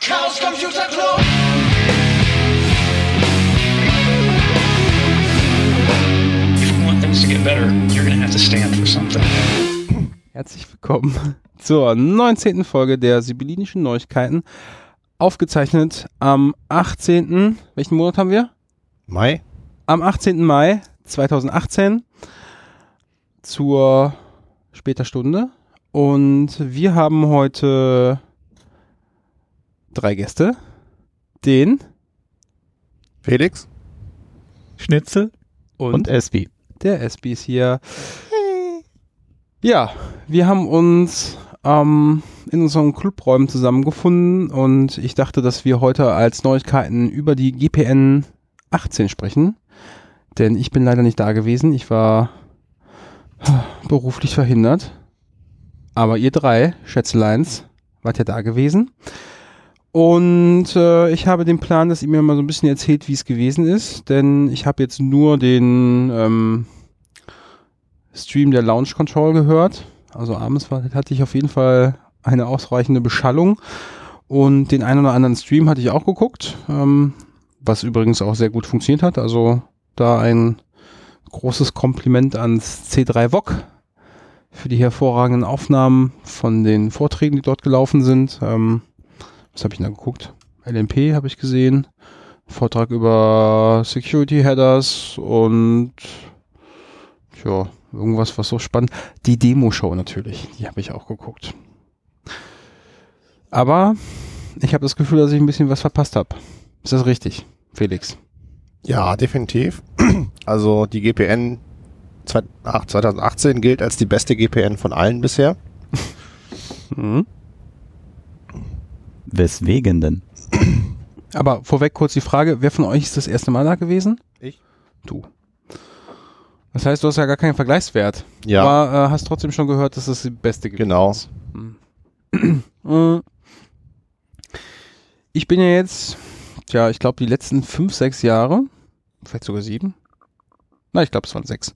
Chaos Computer Club. If you want things to get better, you're going to have to stand for something. Herzlich willkommen zur 19. Folge der Sibyllinischen Neuigkeiten. Aufgezeichnet am 18. Welchen Monat haben wir? Mai? Am 18. Mai 2018 zur später Stunde. Und wir haben heute drei Gäste. Den Felix? Schnitzel. und, Und Esbi. der SB ist hier. Ja, wir haben uns ähm, in unseren Clubräumen zusammengefunden und ich dachte, dass wir heute als Neuigkeiten über die GPN 18 sprechen. Denn ich bin leider nicht da gewesen. Ich war beruflich verhindert. Aber ihr drei, Schätzeleins, wart ja da gewesen. Und äh, ich habe den Plan, dass ihr mir mal so ein bisschen erzählt, wie es gewesen ist. Denn ich habe jetzt nur den ähm, Stream der Launch Control gehört. Also abends war, hatte ich auf jeden Fall eine ausreichende Beschallung. Und den einen oder anderen Stream hatte ich auch geguckt. Ähm, was übrigens auch sehr gut funktioniert hat. Also da ein großes Kompliment ans C3 VOG für die hervorragenden Aufnahmen von den Vorträgen, die dort gelaufen sind. Ähm, was habe ich denn da geguckt? LMP habe ich gesehen. Vortrag über Security Headers und ja, irgendwas, was so spannend. Die Demo-Show natürlich, die habe ich auch geguckt. Aber ich habe das Gefühl, dass ich ein bisschen was verpasst habe. Ist das richtig, Felix? Ja, definitiv. Also die GPN zwei- ach, 2018 gilt als die beste GPN von allen bisher. Mhm. Weswegen denn? Aber vorweg kurz die Frage, wer von euch ist das erste Mal da gewesen? Ich. Du. Das heißt, du hast ja gar keinen Vergleichswert. Ja, Aber äh, hast trotzdem schon gehört, dass es die beste gibt. genau. Äh, Ich bin ja jetzt, tja, ich glaube, die letzten fünf, sechs Jahre, vielleicht sogar sieben, na, ich glaube, es waren sechs,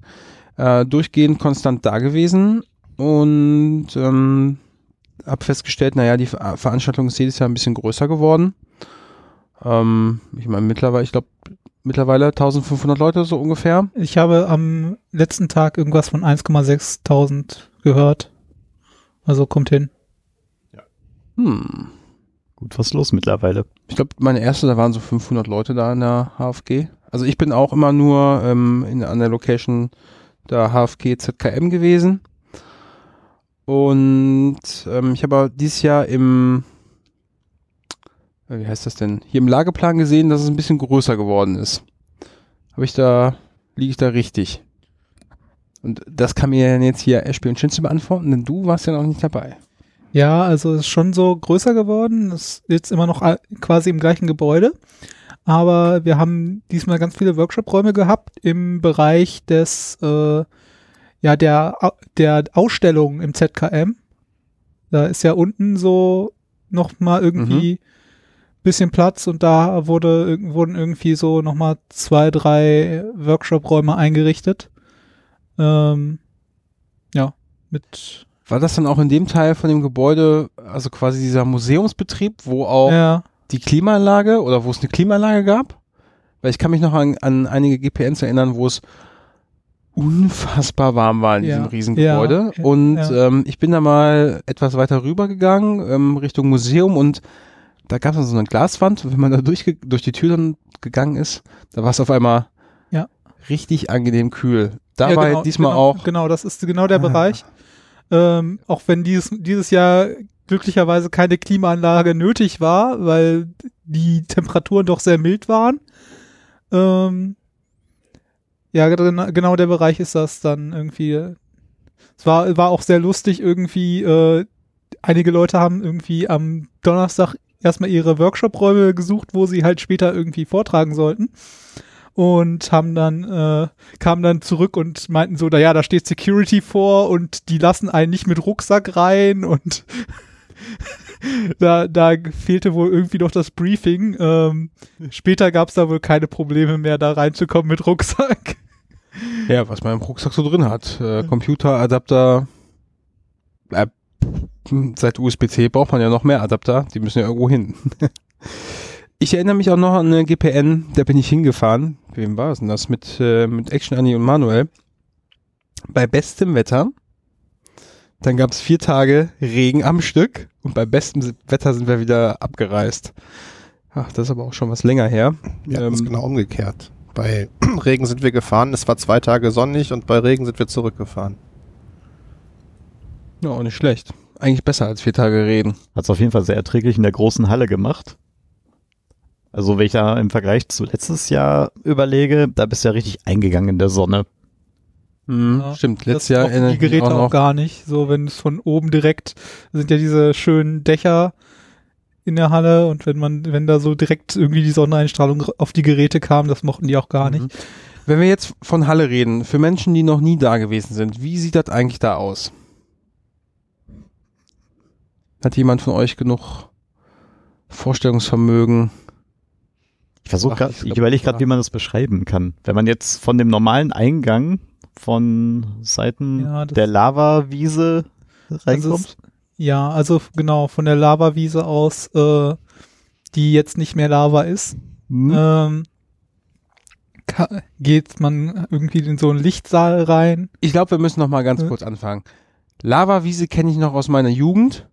äh, durchgehend konstant da gewesen und ähm, habe festgestellt, naja, die Ver Veranstaltung ist jedes Jahr ein bisschen größer geworden. Ähm, ich meine, mittlerweile, ich glaube, mittlerweile 1500 Leute so ungefähr. Ich habe am letzten Tag irgendwas von 1,6.000 gehört. Also kommt hin. Hm. Gut, was ist los mittlerweile? Ich glaube, meine erste, da waren so 500 Leute da in der HFG. Also ich bin auch immer nur ähm, in, an der Location der HFG ZKM gewesen. Und ähm, ich habe dieses Jahr im, äh, wie heißt das denn, hier im Lageplan gesehen, dass es ein bisschen größer geworden ist. Habe ich da, liege ich da richtig? Und das kann mir jetzt hier Ashby und Schinze beantworten, denn du warst ja noch nicht dabei. Ja, also es ist schon so größer geworden. Es ist jetzt immer noch a- quasi im gleichen Gebäude. Aber wir haben diesmal ganz viele Workshop-Räume gehabt im Bereich des, äh, ja, der, der Ausstellung im ZKM. Da ist ja unten so noch mal irgendwie bisschen Platz und da wurde, wurden irgendwie so noch mal zwei, drei Workshop-Räume eingerichtet. Ähm, ja, mit War das dann auch in dem Teil von dem Gebäude, also quasi dieser Museumsbetrieb, wo auch ja, die Klimaanlage oder wo es eine Klimaanlage gab? Weil ich kann mich noch an, an einige GPNs erinnern, wo es unfassbar warm war in Ja, diesem Riesengebäude. ja, und ja. Ähm, ich bin da mal etwas weiter rüber gegangen, ähm, Richtung Museum und da gab es so eine Glaswand und wenn man da durch, durch die Tür dann gegangen ist, da war es auf einmal Ja. richtig angenehm kühl. Da war genau, diesmal genau, auch Genau, das ist genau der Ah. Bereich. Ähm, auch wenn dieses, dieses Jahr glücklicherweise keine Klimaanlage nötig war, weil die Temperaturen doch sehr mild waren. Ähm, ja, gen- genau der Bereich ist das dann irgendwie. Es war, war auch sehr lustig irgendwie. Äh, einige Leute haben irgendwie am Donnerstag erstmal ihre Workshop-Räume gesucht, wo sie halt später irgendwie vortragen sollten. Und haben dann, äh, kamen dann zurück und meinten so, naja, da steht Security vor und die lassen einen nicht mit Rucksack rein und da, da fehlte wohl irgendwie noch das Briefing. Ähm, später gab es da wohl keine Probleme mehr, da reinzukommen mit Rucksack. Ja, was man im Rucksack so drin hat. Äh, Computer, Adapter, äh, seit USB-C braucht man ja noch mehr Adapter, die müssen ja irgendwo hin. ich erinnere mich auch noch an eine GPN, da bin ich hingefahren. Wem war es denn das? Mit, äh, mit Action Annie und Manuel. Bei bestem Wetter. Dann gab es vier Tage Regen am Stück und bei bestem Wetter sind wir wieder abgereist. Ach, das ist aber auch schon was länger her. Wir hatten es Ähm, genau umgekehrt. Bei Regen sind wir gefahren, es war zwei Tage sonnig und bei Regen sind wir zurückgefahren. Ja, auch nicht schlecht. Eigentlich besser als vier Tage Regen. Hat es auf jeden Fall sehr erträglich in der großen Halle gemacht. Also wenn ich da im Vergleich zu letztes Jahr überlege, da bist du ja richtig eingegangen in der Sonne. Hm, Ja, stimmt, letztes Jahr erinnere die Geräte auch auch, noch. gar nicht. So, wenn es von oben direkt sind ja diese schönen Dächer in der Halle und wenn man, wenn da so direkt irgendwie die Sonneneinstrahlung auf die Geräte kam, das mochten die auch gar nicht. Mhm. Wenn wir jetzt von Halle reden, für Menschen, die noch nie da gewesen sind, wie sieht das eigentlich da aus? Hat jemand von euch genug Vorstellungsvermögen? Ich versuche gerade, ich überlege gerade, wie man das beschreiben kann. Wenn man jetzt von dem normalen Eingang von Seiten Ja, der Lavawiese reinkommt. ist- Ja, also genau, von der Lavawiese aus, äh, die jetzt nicht mehr Lava ist, Hm? ähm, geht man irgendwie in so einen Lichtsaal rein. Ich glaube, wir müssen noch mal ganz Ja. kurz anfangen. Lavawiese kenne ich noch aus meiner Jugend.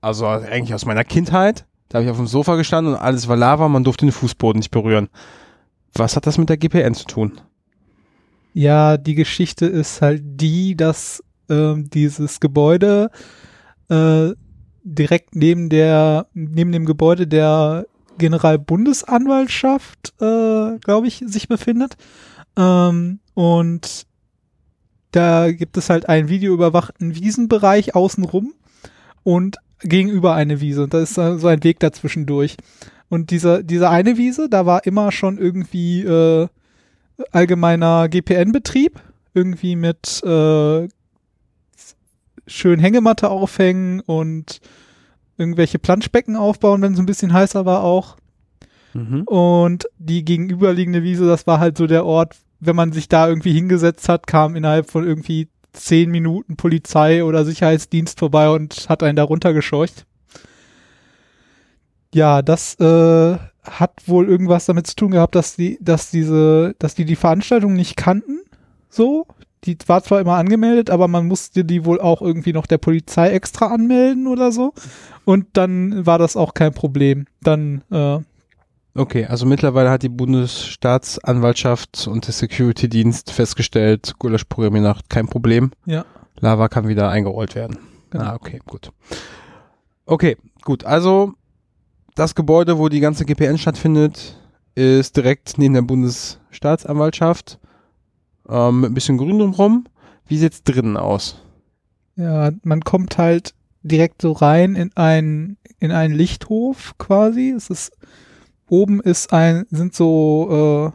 Also eigentlich aus meiner Kindheit. Da habe ich auf dem Sofa gestanden und alles war Lava, man durfte den Fußboden nicht berühren. Was hat das mit der GPN zu tun? Ja, die Geschichte ist halt die, dass ähm, dieses Gebäude äh, direkt neben der neben dem Gebäude der Generalbundesanwaltschaft, äh, glaube ich, sich befindet. Ähm, und da gibt es halt einen videoüberwachten Wiesenbereich außenrum und gegenüber eine Wiese. Und da ist so ein Weg dazwischen durch. Und diese, diese eine Wiese, da war immer schon irgendwie äh, allgemeiner GPN-Betrieb, irgendwie mit äh, schön Hängematte aufhängen und irgendwelche Planschbecken aufbauen, wenn es ein bisschen heißer war auch. Mhm. Und die gegenüberliegende Wiese, das war halt so der Ort, wenn man sich da irgendwie hingesetzt hat, kam innerhalb von irgendwie zehn Minuten Polizei oder Sicherheitsdienst vorbei und hat einen da runtergescheucht. Ja, das äh, hat wohl irgendwas damit zu tun gehabt, dass die, dass diese, dass die die Veranstaltung nicht kannten. So, die war zwar immer angemeldet, aber man musste die wohl auch irgendwie noch der Polizei extra anmelden oder so. Und dann war das auch kein Problem. Dann äh, Okay, also mittlerweile hat die Bundesstaatsanwaltschaft und der Security-Dienst festgestellt, Gulasch-Nacht kein Problem. Ja. Lava kann wieder eingerollt werden. Genau. Ah, okay, gut. Okay, gut. Also das Gebäude, wo die ganze GPN stattfindet, ist direkt neben der Bundesstaatsanwaltschaft. Ähm, mit ein bisschen Grün drumherum. Wie sieht's drinnen aus? Ja, man kommt halt direkt so rein in ein in einen Lichthof quasi. Es ist oben ist ein sind so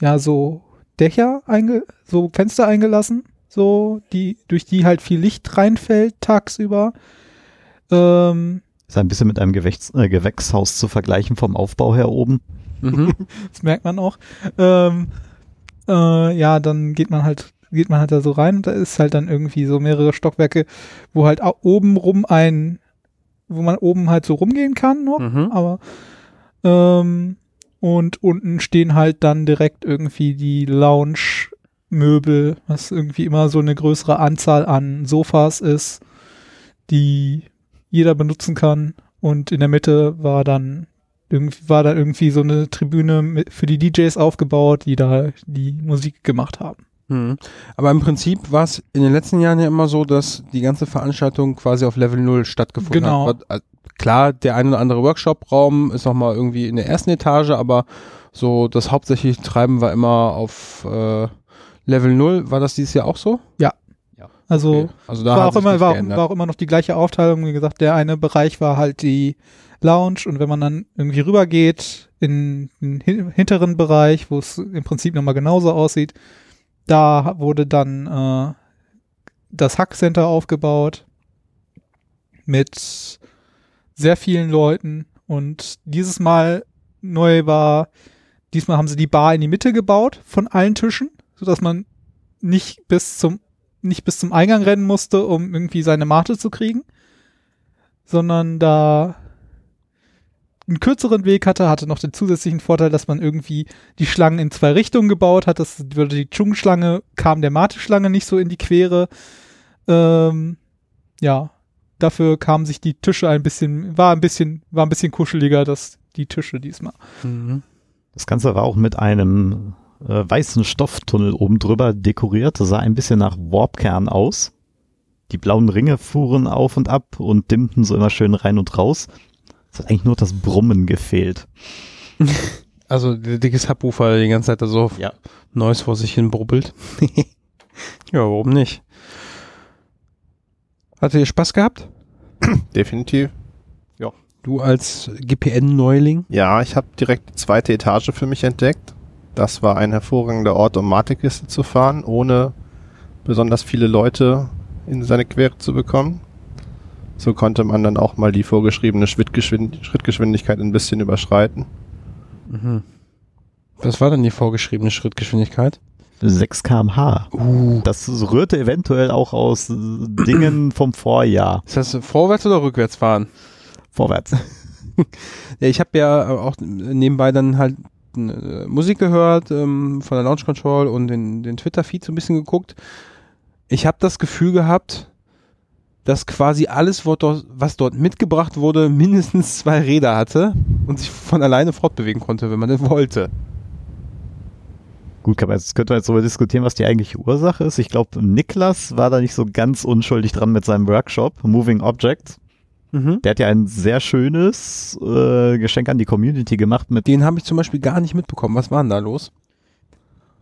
äh, ja so Dächer einge so Fenster eingelassen, so die durch die halt viel Licht reinfällt tagsüber. Ähm, Ist ein bisschen mit einem Gewächs, äh, Gewächshaus zu vergleichen vom Aufbau her oben. Mhm. das merkt man auch. Ähm, äh, ja, dann geht man halt geht man halt da so rein und da ist halt dann irgendwie so mehrere Stockwerke, wo halt oben rum ein, wo man oben halt so rumgehen kann noch, mhm. aber ähm, und unten stehen halt dann direkt irgendwie die Lounge-Möbel, was irgendwie immer so eine größere Anzahl an Sofas ist, die jeder benutzen kann. Und in der Mitte war dann irgendwie war da irgendwie so eine Tribüne für die DJs aufgebaut, die da die Musik gemacht haben. Mhm. Aber im Prinzip war es in den letzten Jahren ja immer so, dass die ganze Veranstaltung quasi auf Level 0 stattgefunden Genau. hat. Was- äh, Klar, der ein oder andere Workshop-Raum ist noch mal irgendwie in der ersten Etage, aber so das hauptsächliche Treiben war immer auf äh, Level 0. War das dieses Jahr auch so? Also Okay. Also da war auch immer war, war auch immer noch die gleiche Aufteilung. Wie gesagt, der eine Bereich war halt die Lounge und wenn man dann irgendwie rübergeht in den hin- hinteren Bereich, wo es im Prinzip nochmal genauso aussieht, da wurde dann äh, das Hack Center aufgebaut mit sehr vielen Leuten und dieses Mal neu war, diesmal haben sie die Bar in die Mitte gebaut von allen Tischen, sodass man nicht bis zum nicht bis zum Eingang rennen musste, um irgendwie seine Mate zu kriegen, sondern da einen kürzeren Weg hatte, hatte noch den zusätzlichen Vorteil, dass man irgendwie die Schlangen in zwei Richtungen gebaut hat. Das würde die Chung-Schlange, kam der Mate-Schlange nicht so in die Quere. Ähm, ja, dafür kamen sich die Tische ein bisschen, war ein bisschen, war ein bisschen kuscheliger, das, die Tische diesmal. Mhm. Das Ganze war auch mit einem äh, weißen Stofftunnel oben drüber dekoriert. Das sah ein bisschen nach Warpkern aus. Die blauen Ringe fuhren auf und ab und dimmten so immer schön rein und raus. Es hat eigentlich nur das Brummen gefehlt. Also der dicke Subwoofer der die ganze Zeit da so Ja. Neues vor sich hin brubbelt. ja, warum nicht? Hattet ihr Spaß gehabt? Definitiv. Du als GPN-Neuling? Ja, ich habe direkt die zweite Etage für mich entdeckt. Das war ein hervorragender Ort, um Matekiste zu fahren, ohne besonders viele Leute in seine Quere zu bekommen. So konnte man dann auch mal die vorgeschriebene Schrittgeschwind Schrittgeschwindigkeit ein bisschen überschreiten. Mhm. Was war denn die vorgeschriebene Schrittgeschwindigkeit? 6 kmh. Uh. Das rührte eventuell auch aus Dingen vom Vorjahr. Ist das vorwärts oder rückwärts fahren? Vorwärts. Ja, ich habe ja auch nebenbei dann halt äh, Musik gehört ähm, von der Launch Control und den, den Twitter-Feed so ein bisschen geguckt. Ich habe das Gefühl gehabt, dass quasi alles, was dort, mitgebracht wurde, mindestens zwei Räder hatte und sich von alleine fortbewegen konnte, wenn man das wollte. Gut, kann man jetzt, könnte man jetzt darüber diskutieren, was die eigentliche Ursache ist. Ich glaube, Niklas war da nicht so ganz unschuldig dran mit seinem Workshop, Moving Objects. Mhm. Der hat ja ein sehr schönes äh, Geschenk an die Community gemacht mit Den habe ich zum Beispiel gar nicht mitbekommen. Was war denn da los?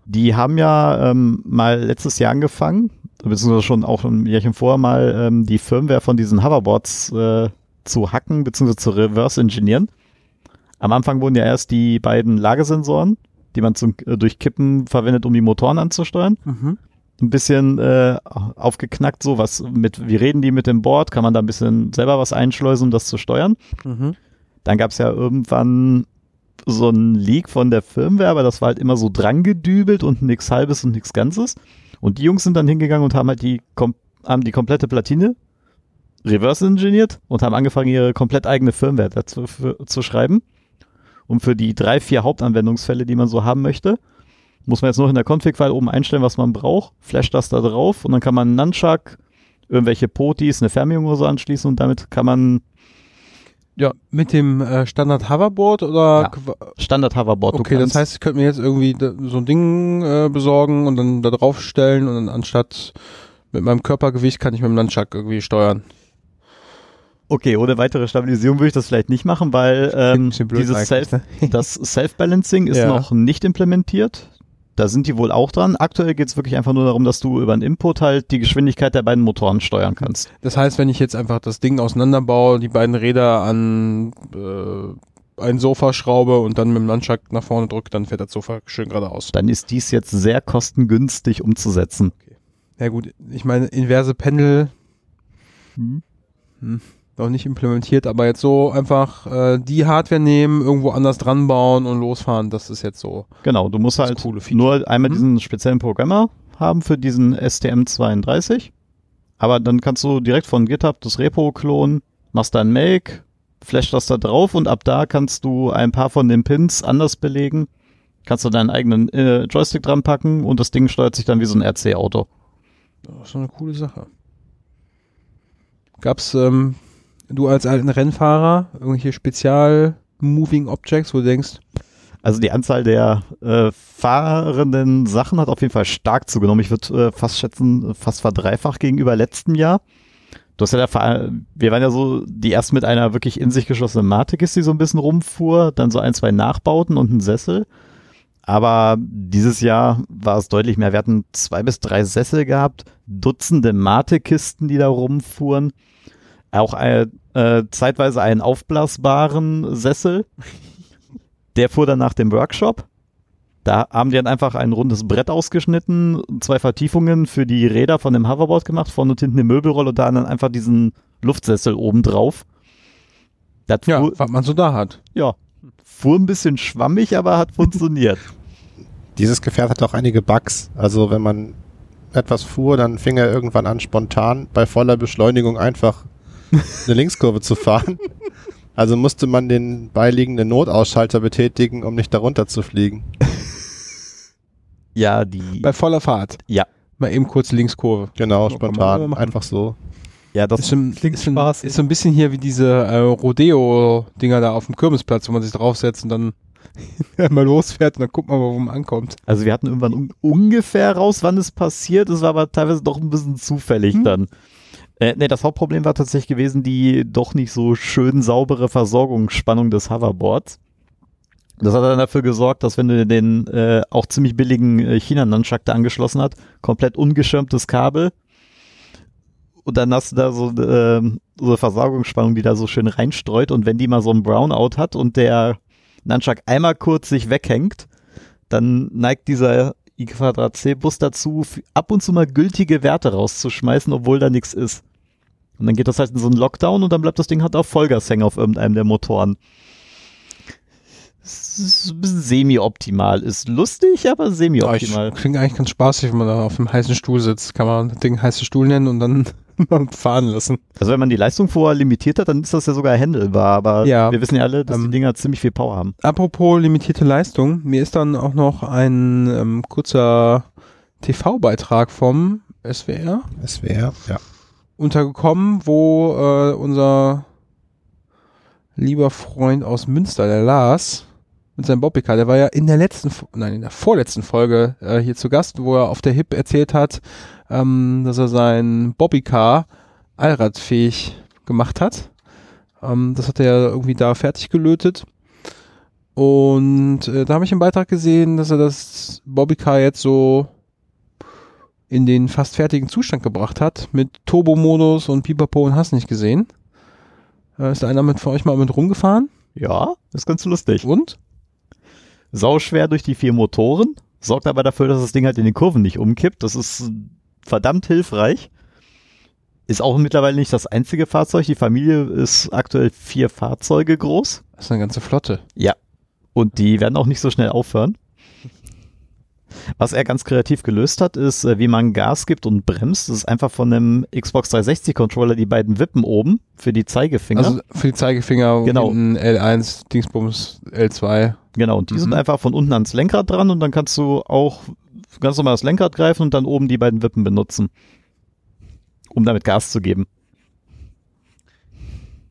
Die haben ja ähm, mal letztes Jahr angefangen, beziehungsweise schon auch ein Jährchen vorher mal ähm, die Firmware von diesen Hoverboards äh, zu hacken, beziehungsweise zu reverse engineeren. Am Anfang wurden ja erst die beiden Lagesensoren, die man zum, äh, durch Kippen verwendet, um die Motoren anzusteuern, Mhm. Ein bisschen äh, aufgeknackt, so was mit, wie reden die mit dem Board, kann man da ein bisschen selber was einschleusen, um das zu steuern. Mhm. Dann gab es ja irgendwann so ein Leak von der Firmware, aber das war halt immer so dran gedübelt und nichts halbes und nichts Ganzes. Und die Jungs sind dann hingegangen und haben halt die, haben die komplette Platine reverse engineert und haben angefangen, ihre komplett eigene Firmware dazu für, zu schreiben. Und für die drei, vier Hauptanwendungsfälle, die man so haben möchte, muss man jetzt noch in der Config-File oben einstellen, was man braucht, flasht das da drauf und dann kann man Nunchuck, irgendwelche Potis, eine Fernbedienung oder so anschließen und damit kann man Ja, mit dem äh, Standard Hoverboard oder Ja. Standard-Hoverboard. Du Okay, das heißt, ich könnte mir jetzt irgendwie da, so ein Ding äh, besorgen und dann da draufstellen und dann anstatt mit meinem Körpergewicht kann ich mit dem Nunchuck irgendwie steuern. Okay, ohne weitere Stabilisierung würde ich das vielleicht nicht machen, weil ähm, dieses Self, ne? das Self-Balancing ist Ja. noch nicht implementiert. Da sind die wohl auch dran. Aktuell geht es wirklich einfach nur darum, dass du über einen Input halt die Geschwindigkeit der beiden Motoren steuern kannst. Das heißt, wenn ich jetzt einfach das Ding auseinanderbaue, die beiden Räder an äh, ein Sofa schraube und dann mit dem Nunchuck nach vorne drücke, dann fährt das Sofa schön geradeaus. Dann ist dies jetzt sehr kostengünstig umzusetzen. Ja gut, ich meine, inverse Pendel hm, noch nicht implementiert, aber jetzt so einfach äh, die Hardware nehmen, irgendwo anders dran bauen und losfahren, das ist jetzt so. Genau, du musst halt nur einmal Mhm. diesen speziellen Programmer haben für diesen STM32. Aber dann kannst du direkt von GitHub das Repo klonen, machst dann Make, flash das da drauf und ab da kannst du ein paar von den Pins anders belegen. Kannst du deinen eigenen äh, Joystick dran packen und das Ding steuert sich dann wie so ein RC-Auto. Das ist eine coole Sache. Gab's ähm, du als alten Rennfahrer irgendwelche Spezial-Moving Objects, wo du denkst, Also die Anzahl der äh, fahrenden Sachen hat auf jeden Fall stark zugenommen. Ich würde äh, fast schätzen, fast verdreifacht gegenüber letztem Jahr. Du hast ja Fahr wir waren ja so die erst mit einer wirklich in sich geschlossenen Matrix, die so ein bisschen rumfuhr, dann so ein, zwei Nachbauten und einen Sessel. Aber dieses Jahr war es deutlich mehr. Wir hatten zwei bis drei Sessel gehabt, Dutzende Mate-Kisten, die da rumfuhren. Auch äh, äh, zeitweise einen aufblasbaren Sessel. Der fuhr dann nach dem Workshop. Da haben die dann einfach ein rundes Brett ausgeschnitten, zwei Vertiefungen für die Räder von dem Hoverboard gemacht, vorne und hinten eine Möbelrolle und da dann einfach diesen Luftsessel oben drauf. Das ja, fuhr, was man so da hat. ja, fuhr ein bisschen schwammig, aber hat funktioniert. Dieses Gefährt hat auch einige Bugs. Also wenn man etwas fuhr, dann fing er irgendwann an, spontan bei voller Beschleunigung einfach eine Linkskurve zu fahren. Also musste man den beiliegenden Notausschalter betätigen, um nicht darunter zu fliegen. Ja, die. Bei voller Fahrt. Ja. Mal eben kurz Linkskurve. Genau, spontan, einfach so. Ja, das Ist, so ein, Klingt ist, so ein, ist so ein bisschen hier wie diese äh, Rodeo-Dinger da auf dem Kirmesplatz, wo man sich draufsetzt und dann mal losfährt und dann guckt man mal, wo man ankommt. Also wir hatten irgendwann un ungefähr raus, wann es passiert. Es war aber teilweise doch ein bisschen zufällig Hm. dann. Äh, nee, das Hauptproblem war tatsächlich gewesen, die doch nicht so schön saubere Versorgungsspannung des Hoverboards. Das hat dann dafür gesorgt, dass wenn du den äh, auch ziemlich billigen äh, China-Nunchuck da angeschlossen hat, komplett ungeschirmtes Kabel und dann hast du da so, ähm, so eine Versorgungsspannung, die da so schön reinstreut und wenn die mal so ein Brownout hat und der Nunchuck einmal kurz sich weghängt, dann neigt dieser i C Bus dazu, f- ab und zu mal gültige Werte rauszuschmeißen, obwohl da nichts ist. Und dann geht das halt in so einen Lockdown und dann bleibt das Ding halt auf Vollgas hängen auf irgendeinem der Motoren. Semi-optimal. Ist lustig, aber semi-optimal. Klingt eigentlich ganz spaßig, wenn man da auf dem heißen Stuhl sitzt. Kann man das Ding heißen Stuhl nennen und dann fahren lassen. Also wenn man die Leistung vorher limitiert hat, dann ist das ja sogar handelbar, aber Ja, wir wissen ja alle, dass ähm, die Dinger ziemlich viel Power haben. Apropos limitierte Leistung, mir ist dann auch noch ein ähm, kurzer TV-Beitrag vom SWR SWR, ja. untergekommen, wo äh, unser lieber Freund aus Münster, der Lars, mit seinem Bobbycar, der war ja in der letzten, nein, in der vorletzten Folge äh, hier zu Gast, wo er auf der HIP erzählt hat, ähm, dass er sein Bobbycar allradfähig gemacht hat. Ähm, das hat er irgendwie da fertig gelötet. Und äh, da habe ich im Beitrag gesehen, dass er das Bobbycar jetzt so in den fast fertigen Zustand gebracht hat, mit Turbo-Modus und Pipapo und hast nicht gesehen. Äh, ist einer mit, von euch mal mit rumgefahren? Ja, ist ganz lustig. Und? Sauschwer durch die vier Motoren, sorgt aber dafür, dass das Ding halt in den Kurven nicht umkippt. Das ist verdammt hilfreich. Ist auch mittlerweile nicht das einzige Fahrzeug. Die Familie ist aktuell vier Fahrzeuge groß. Das ist eine ganze Flotte. Und die werden auch nicht so schnell aufhören. Was er ganz kreativ gelöst hat, ist, äh, wie man Gas gibt und bremst. Das ist einfach von einem Xbox 360 Controller die beiden Wippen oben für die Zeigefinger. Also für die Zeigefinger Genau. hinten L1, Dingsbums, L2. genau, und die sind Mhm. einfach von unten ans Lenkrad dran und dann kannst du auch ganz normal das Lenkrad greifen und dann oben die beiden Wippen benutzen, um damit Gas zu geben.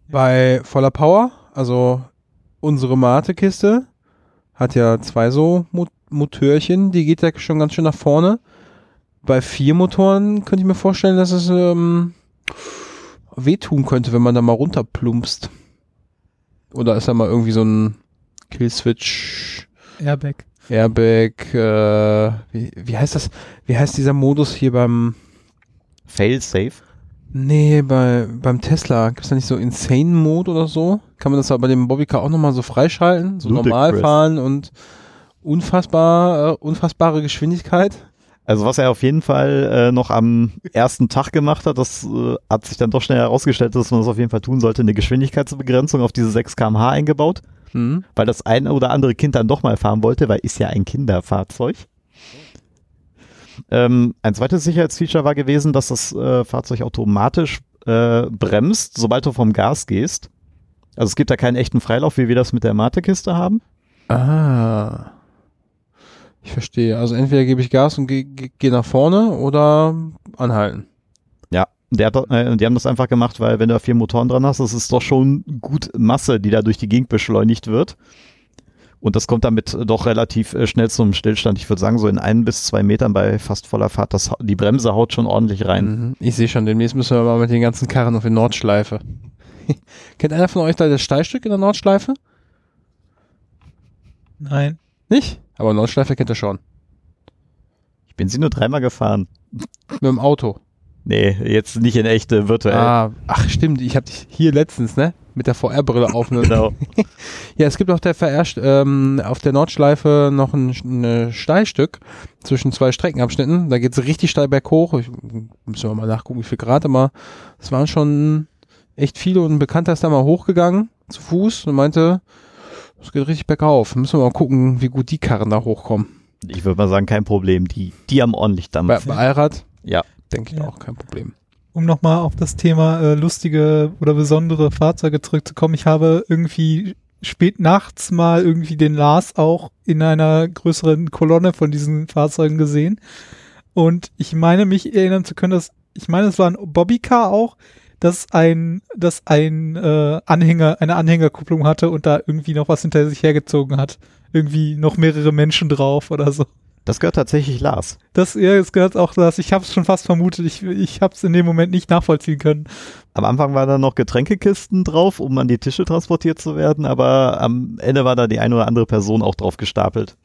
Bei voller Power, also unsere Mate-Kiste, hat ja zwei so Mo Motörchen, die geht ja schon ganz schön nach vorne. Bei vier Motoren könnte ich mir vorstellen, dass es ähm, wehtun könnte, wenn man da mal runterplumpst. Oder ist da mal irgendwie so ein Killswitch, Airbag. Airbag, äh, wie, wie heißt das? Wie heißt dieser Modus hier beim Fail-safe. Nee, bei, beim Tesla gibt es da nicht so Insane Mode oder so? Kann man das aber bei dem Bobbycar auch nochmal so freischalten? So Ludicrous. normal fahren und unfassbar, äh, unfassbare Geschwindigkeit? Also was er auf jeden Fall äh, noch am ersten Tag gemacht hat, das äh, hat sich dann doch schnell herausgestellt, dass man das auf jeden Fall tun sollte, eine Geschwindigkeitsbegrenzung auf diese 6 km/h eingebaut. Hm? weil das ein oder andere Kind dann doch mal fahren wollte, weil ist ja ein Kinderfahrzeug. Ähm, ein zweites Sicherheitsfeature war gewesen, dass das äh, Fahrzeug automatisch äh, bremst, sobald du vom Gas gehst. Also es gibt da keinen echten Freilauf, wie wir das mit der Mate-Kiste haben. Ah. Ich verstehe. Also entweder gebe ich Gas und gehe geh, geh nach vorne oder anhalten. Der hat, äh, die haben das einfach gemacht, weil wenn du da vier Motoren dran hast, das ist doch schon gut Masse, die da durch die Gegend beschleunigt wird. Und das kommt damit doch relativ äh, schnell zum Stillstand. Ich würde sagen, so in ein bis zwei Metern bei fast voller Fahrt, das, die Bremse haut schon ordentlich rein. Mhm. Ich sehe schon, demnächst müssen wir mal mit den ganzen Karren auf die Nordschleife. Kennt einer von euch da das Steilstück in der Nordschleife? Nein. Nicht? Aber Nordschleife kennt ihr schon. Ich bin sie nur dreimal gefahren. Mit dem Auto. Nee, jetzt nicht in echte virtuell. Ah, ach stimmt, ich habe dich hier letztens, ne? Mit der VR-Brille auf. Ne? Genau. Ja, es gibt auf der VR, ähm, auf der Nordschleife noch ein, ein Steilstück zwischen zwei Streckenabschnitten. Da geht's richtig steil berghoch. Ich, müssen wir mal nachgucken, wie viel Grad immer. Es waren schon echt viele und ein Bekannter ist da mal hochgegangen zu Fuß und meinte, es geht richtig bergauf. Müssen wir mal gucken, wie gut die Karren da hochkommen. Ich würde mal sagen, kein Problem. Die, die haben ordentlich Dampf. Bei, bei Allrad, Ja. Denke ich Ja. auch, kein Problem. um nochmal auf das Thema äh, lustige oder besondere Fahrzeuge zurückzukommen, ich habe irgendwie spät nachts mal irgendwie den Lars auch in einer größeren Kolonne von diesen Fahrzeugen gesehen. Und ich meine mich erinnern zu können, dass, ich meine, es war ein Bobbycar auch, das ein, das ein äh, Anhänger, eine Anhängerkupplung hatte und da irgendwie noch was hinter sich hergezogen hat. Irgendwie noch mehrere Menschen drauf oder so. Das gehört tatsächlich Lars. Das, ja, es gehört auch das. Ich habe es schon fast vermutet. Ich, ich habe es in dem Moment nicht nachvollziehen können. Am Anfang waren da noch Getränkekisten drauf, um an die Tische transportiert zu werden, aber am Ende war da die eine oder andere Person auch drauf gestapelt.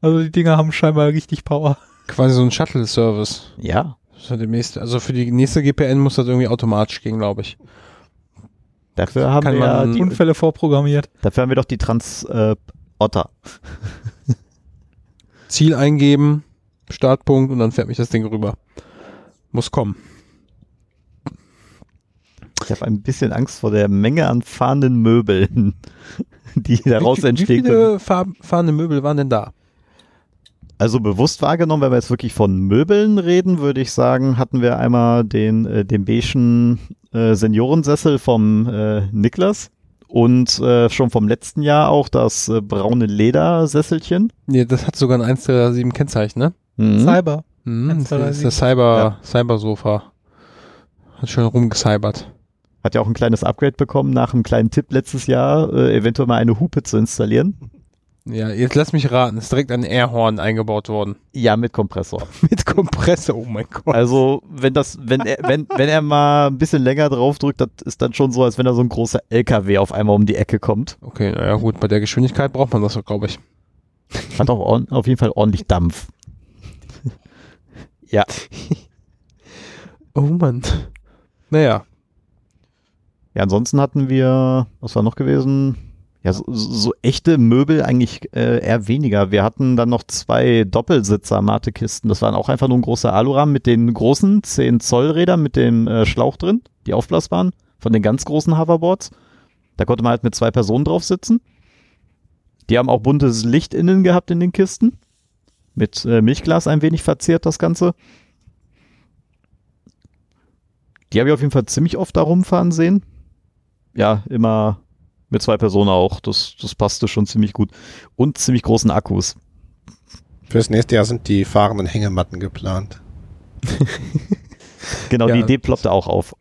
Also die Dinger haben scheinbar richtig Power. Quasi so ein Shuttle-Service. Ja, Das ja demnächst, also für die nächste GPN muss das irgendwie automatisch gehen, glaube ich. dafür haben Kann wir ja die, Unfälle vorprogrammiert. dafür haben wir doch die Trans äh, Otter. Ziel eingeben, Startpunkt und dann fährt mich das Ding rüber. Muss kommen. Ich habe ein bisschen Angst vor der Menge an fahrenden Möbeln, die daraus wie, wie entstehen können. viele fahr fahrende Möbel waren denn da? Also bewusst wahrgenommen, wenn wir jetzt wirklich von Möbeln reden, würde ich sagen, hatten wir einmal den, äh, den beigen äh, Seniorensessel vom äh, Niklas und äh, schon vom letzten Jahr auch das äh, braune Ledersesselchen. Nee, das hat sogar ein 137 Kennzeichen, ne? Mhm. Cyber. Mhm, das 137. ist das Cyber, Cyber-Sofa. Hat schön rumgecybert. Hat ja auch ein kleines Upgrade bekommen nach einem kleinen Tipp letztes Jahr, äh, eventuell mal eine Hupe zu installieren. Ja, jetzt lass mich raten, ist direkt ein Airhorn eingebaut worden. Ja, mit Kompressor. Mit Kompressor, oh mein Gott. Also, wenn das, wenn er, wenn, wenn er mal ein bisschen länger drauf drückt, das ist dann schon so, als wenn da so ein großer LKW auf einmal um die Ecke kommt. Okay, naja gut, bei der Geschwindigkeit braucht man das doch, glaube ich. Hat auch auf jeden Fall ordentlich Dampf. ja, Oh Mann. Naja, Ja, ansonsten hatten wir, was war noch gewesen? Ja, so, so echte Möbel eigentlich äh, eher weniger. Wir hatten dann noch zwei Doppelsitzer Matekisten. Das waren auch einfach nur ein großer Alurahmen mit den großen 10 Zoll Rädern mit dem äh, Schlauch drin, die aufblasbaren, von den ganz großen Hoverboards. Da konnte man halt mit zwei Personen drauf sitzen. Die haben auch buntes Licht innen gehabt in den Kisten. Mit äh, Milchglas ein wenig verziert das Ganze. Die habe ich auf jeden Fall ziemlich oft da rumfahren sehen. Ja, immer mit zwei Personen auch. Das, das passte schon ziemlich gut. Und ziemlich großen Akkus. Fürs nächste Jahr sind die fahrenden Hängematten geplant. Genau, Ja. die Idee ploppte auch auf.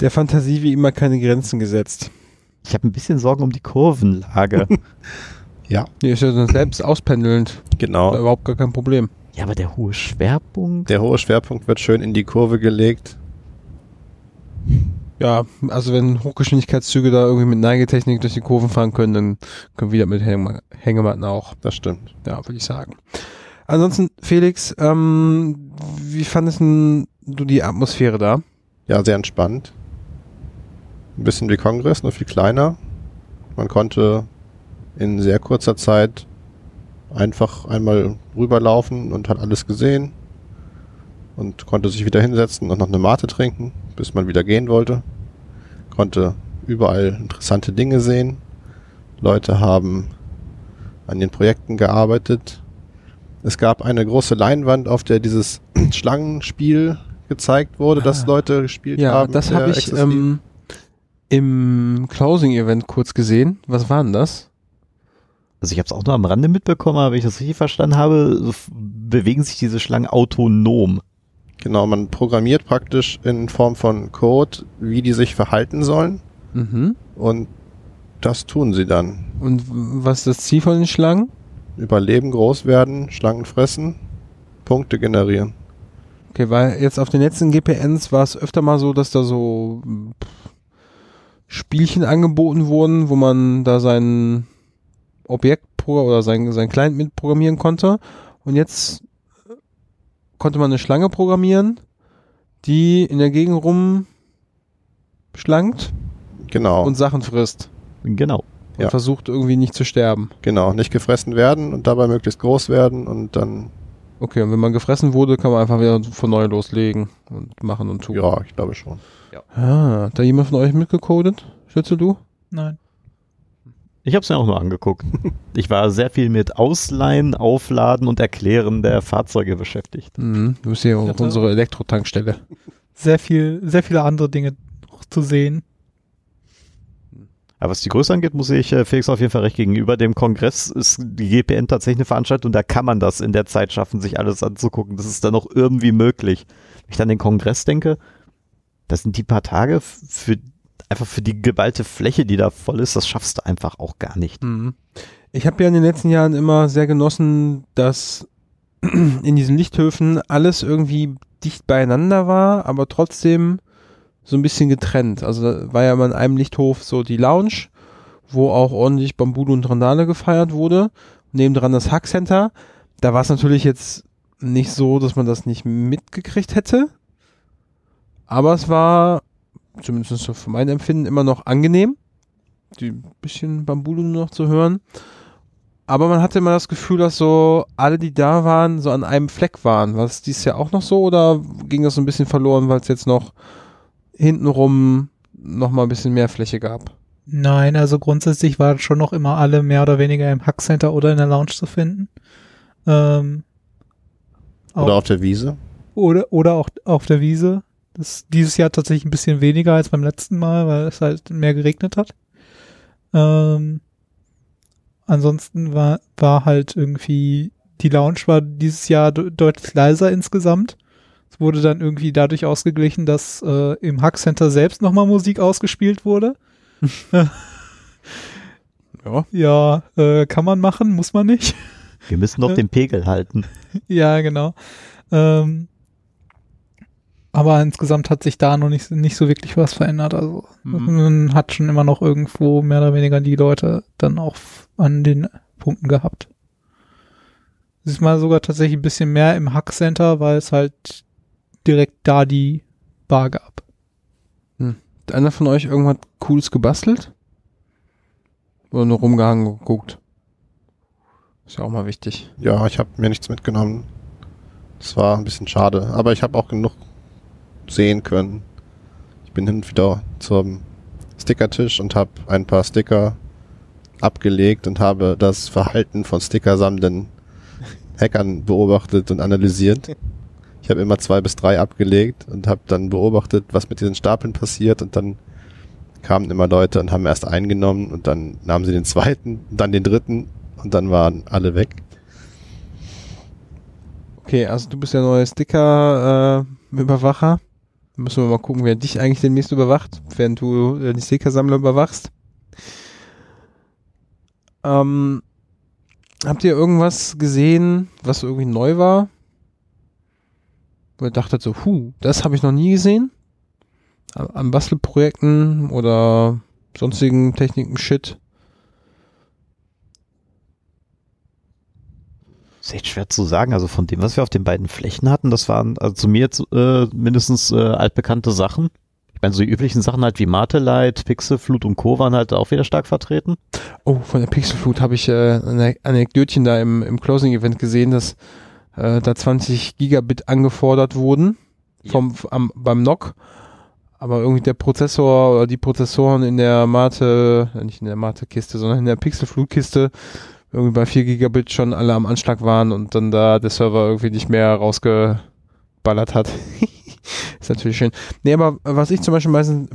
der Fantasie wie immer keine Grenzen gesetzt. Ich habe ein bisschen Sorgen um die Kurvenlage. Ja, Hier ist ja dann selbst auspendelnd. genau. Überhaupt gar kein Problem. ja, aber der hohe Schwerpunkt. Der hohe Schwerpunkt wird schön in die Kurve gelegt. Ja, also wenn Hochgeschwindigkeitszüge da irgendwie mit Neigetechnik durch die Kurven fahren können, dann können wir das mit Häng Hängematten auch. Das stimmt. Ja, würde ich sagen. Ansonsten, Felix, ähm, wie fandest du die Atmosphäre da? Ja, sehr entspannt. Ein bisschen wie Kongress, nur viel kleiner. Man konnte in sehr kurzer Zeit einfach einmal rüberlaufen und hat alles gesehen und konnte sich wieder hinsetzen und noch eine Mate trinken, bis man wieder gehen wollte. Konnte überall interessante Dinge sehen. Leute haben an den Projekten gearbeitet. Es gab eine große Leinwand, auf der dieses Schlangenspiel gezeigt wurde, das Ah. Leute gespielt Ja, haben. das der habe ich ähm, im Closing-Event kurz gesehen. Was war denn das? Also ich habe es auch nur am Rande mitbekommen, aber wenn ich das richtig verstanden habe, bewegen sich diese Schlangen autonom. Genau, man programmiert praktisch in Form von Code, wie die sich verhalten sollen Mhm. und das tun sie dann. Und was ist das Ziel von den Schlangen? Überleben, groß werden, Schlangen fressen, Punkte generieren. Okay, weil jetzt auf den letzten GPNs war es öfter mal so, dass da so Spielchen angeboten wurden, wo man da sein Objekt oder sein, sein Client mitprogrammieren konnte. Und jetzt konnte man eine Schlange programmieren, die in der Gegend rumschlankt Genau, und Sachen frisst. Genau. Und Ja. versucht irgendwie nicht zu sterben. genau, nicht gefressen werden und dabei möglichst groß werden und dann, Okay, und wenn man gefressen wurde, kann man einfach wieder von neu loslegen und machen und tun. ja, ich glaube schon. Ah, hat da jemand von euch mitgecodet? Schützel du? Nein. Ich habe es mir auch nur angeguckt. Ich war sehr viel mit Ausleihen, Aufladen und Erklären der Fahrzeuge beschäftigt. Mhm. Du bist hier auch Hatte- unsere Elektrotankstelle. Sehr viel, sehr viele andere Dinge noch zu sehen. Aber was die Größe angeht, muss ich äh, Felix auf jeden Fall recht gegenüber dem Kongress ist die GPN tatsächlich eine Veranstaltung, da kann man das in der Zeit schaffen, sich alles anzugucken. Das ist dann auch irgendwie möglich. Wenn ich dann an den Kongress denke, das sind die paar Tage für einfach für die geballte Fläche, die da voll ist, das schaffst du einfach auch gar nicht. Mhm. Ich habe ja in den letzten Jahren immer sehr genossen, dass in diesen Lichthöfen alles irgendwie dicht beieinander war, aber trotzdem so ein bisschen getrennt. Also war ja immer in einem Lichthof so die Lounge, wo auch ordentlich Bambudo und Randale gefeiert wurde. Nebendran das Hack Center. Da war es natürlich jetzt nicht so, dass man das nicht mitgekriegt hätte. Aber es war, zumindest so für mein Empfinden, immer noch angenehm die bisschen Bambudo nur noch zu hören. Aber man hatte immer das Gefühl, dass so alle, die da waren, so an einem Fleck waren. War es dieses Jahr auch noch so oder ging das so ein bisschen verloren, weil es jetzt noch hintenrum noch mal ein bisschen mehr Fläche gab? Nein, also grundsätzlich waren schon noch immer alle mehr oder weniger im Hack Center oder in der Lounge zu finden. Ähm, auch, Oder auf der Wiese. oder, oder auch auf der Wiese. Ist dieses Jahr tatsächlich ein bisschen weniger als beim letzten Mal, weil es halt mehr geregnet hat. Ähm, ansonsten war, war halt irgendwie, die Lounge war dieses Jahr de deutlich leiser insgesamt. Es wurde dann irgendwie dadurch ausgeglichen, dass äh, im Hack Center selbst nochmal Musik ausgespielt wurde. Ja. Ja, äh, kann man machen, muss man nicht. Wir müssen doch Äh. den Pegel halten. ja, genau. Ähm, aber insgesamt hat sich da noch nicht, nicht so wirklich was verändert. Also Mhm. man hat schon immer noch irgendwo mehr oder weniger die Leute dann auch an den Punkten gehabt. Diesmal sogar tatsächlich ein bisschen mehr im Hack Center, weil es halt direkt da die Bar gab. Hat einer von euch irgendwas Cooles gebastelt? Oder nur rumgehangen geguckt? Ist ja auch mal wichtig. Ja, ich habe mir nichts mitgenommen. Das war ein bisschen schade, aber ich habe auch genug sehen können. Ich bin hin wieder zum Stickertisch und habe ein paar Sticker abgelegt und habe das Verhalten von Stickersammlenden Hackern beobachtet und analysiert. Ich habe immer zwei bis drei abgelegt und habe dann beobachtet, was mit diesen Stapeln passiert und dann kamen immer Leute und haben erst eingenommen und dann nahmen sie den zweiten, dann den dritten und dann waren alle weg. Okay, also du bist der neue Sticker-Überwacher. Müssen wir mal gucken, wer dich eigentlich demnächst überwacht, während du äh, die Stickersammler überwachst. Ähm, habt ihr irgendwas gesehen, was irgendwie neu war? Wo ihr dachtet so, huh, das habe ich noch nie gesehen? An, Bastelprojekten oder sonstigen Techniken, Ist echt schwer zu sagen. Also von dem, was wir auf den beiden Flächen hatten, das waren also zu mir jetzt äh, mindestens äh, altbekannte Sachen. Ich meine, so die üblichen Sachen halt wie Mate-Light, Pixelflut und Co. waren halt auch wieder stark vertreten. Oh, von der Pixelflut habe ich äh, ein Anekdötchen da im, im Closing-Event gesehen, dass äh, da 20 Gigabit angefordert wurden vom, am, beim NOC. Aber irgendwie der Prozessor oder die Prozessoren in der Mate, äh, nicht in der Mate-Kiste, sondern in der Pixelflut-Kiste irgendwie bei 4 Gigabit schon alle am Anschlag waren und dann da der Server irgendwie nicht mehr rausgeballert hat. ist natürlich schön. Nee, aber was ich zum Beispiel meistens,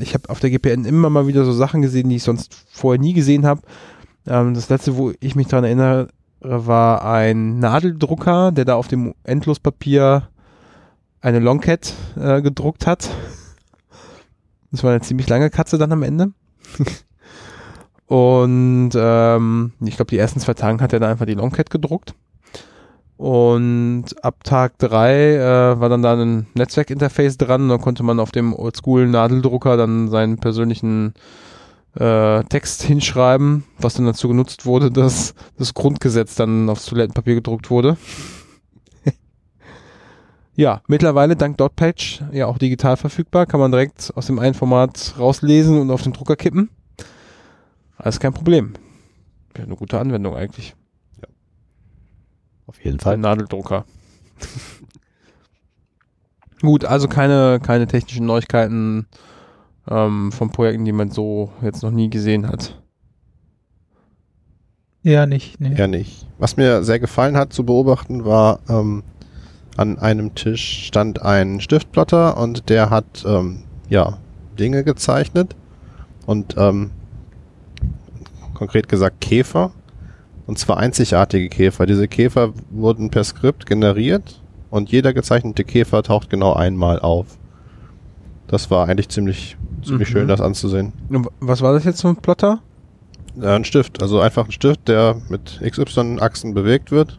ich habe auf der GPN immer mal wieder so Sachen gesehen, die ich sonst vorher nie gesehen habe. Ähm, das letzte, wo ich mich dran erinnere, war ein Nadeldrucker, der da auf dem Endlospapier eine Longcat äh, gedruckt hat. Das war eine ziemlich lange Katze dann am Ende. Und ähm, ich glaube, die ersten zwei Tagen hat er da einfach die Longcat gedruckt. Und ab Tag drei äh, war dann da ein Netzwerkinterface dran. Da konnte man auf dem Oldschool-Nadeldrucker dann seinen persönlichen äh, Text hinschreiben, was dann dazu genutzt wurde, dass das Grundgesetz dann aufs Toilettenpapier gedruckt wurde. ja, mittlerweile dank Dotpage ja auch digital verfügbar, kann man direkt aus dem einen Format rauslesen und auf den Drucker kippen. Alles kein Problem. Ja, eine gute Anwendung eigentlich. Auf jeden Ein Fall. Nadeldrucker. Gut, also keine, keine technischen Neuigkeiten ähm, von Projekten, die man so jetzt noch nie gesehen hat. Eher nicht, nee. Eher nicht. Was mir sehr gefallen hat zu beobachten, war ähm, an einem Tisch stand ein Stiftplotter und der hat ähm, ja Dinge gezeichnet und ähm, konkret gesagt Käfer und zwar einzigartige Käfer. Diese Käfer wurden per Skript generiert und jeder gezeichnete Käfer taucht genau einmal auf. Das war eigentlich ziemlich ziemlich Mhm. schön, das anzusehen. Und Was war das jetzt für ein Plotter? Ja, ein Stift, also einfach ein Stift, der mit XY-Achsen bewegt wird.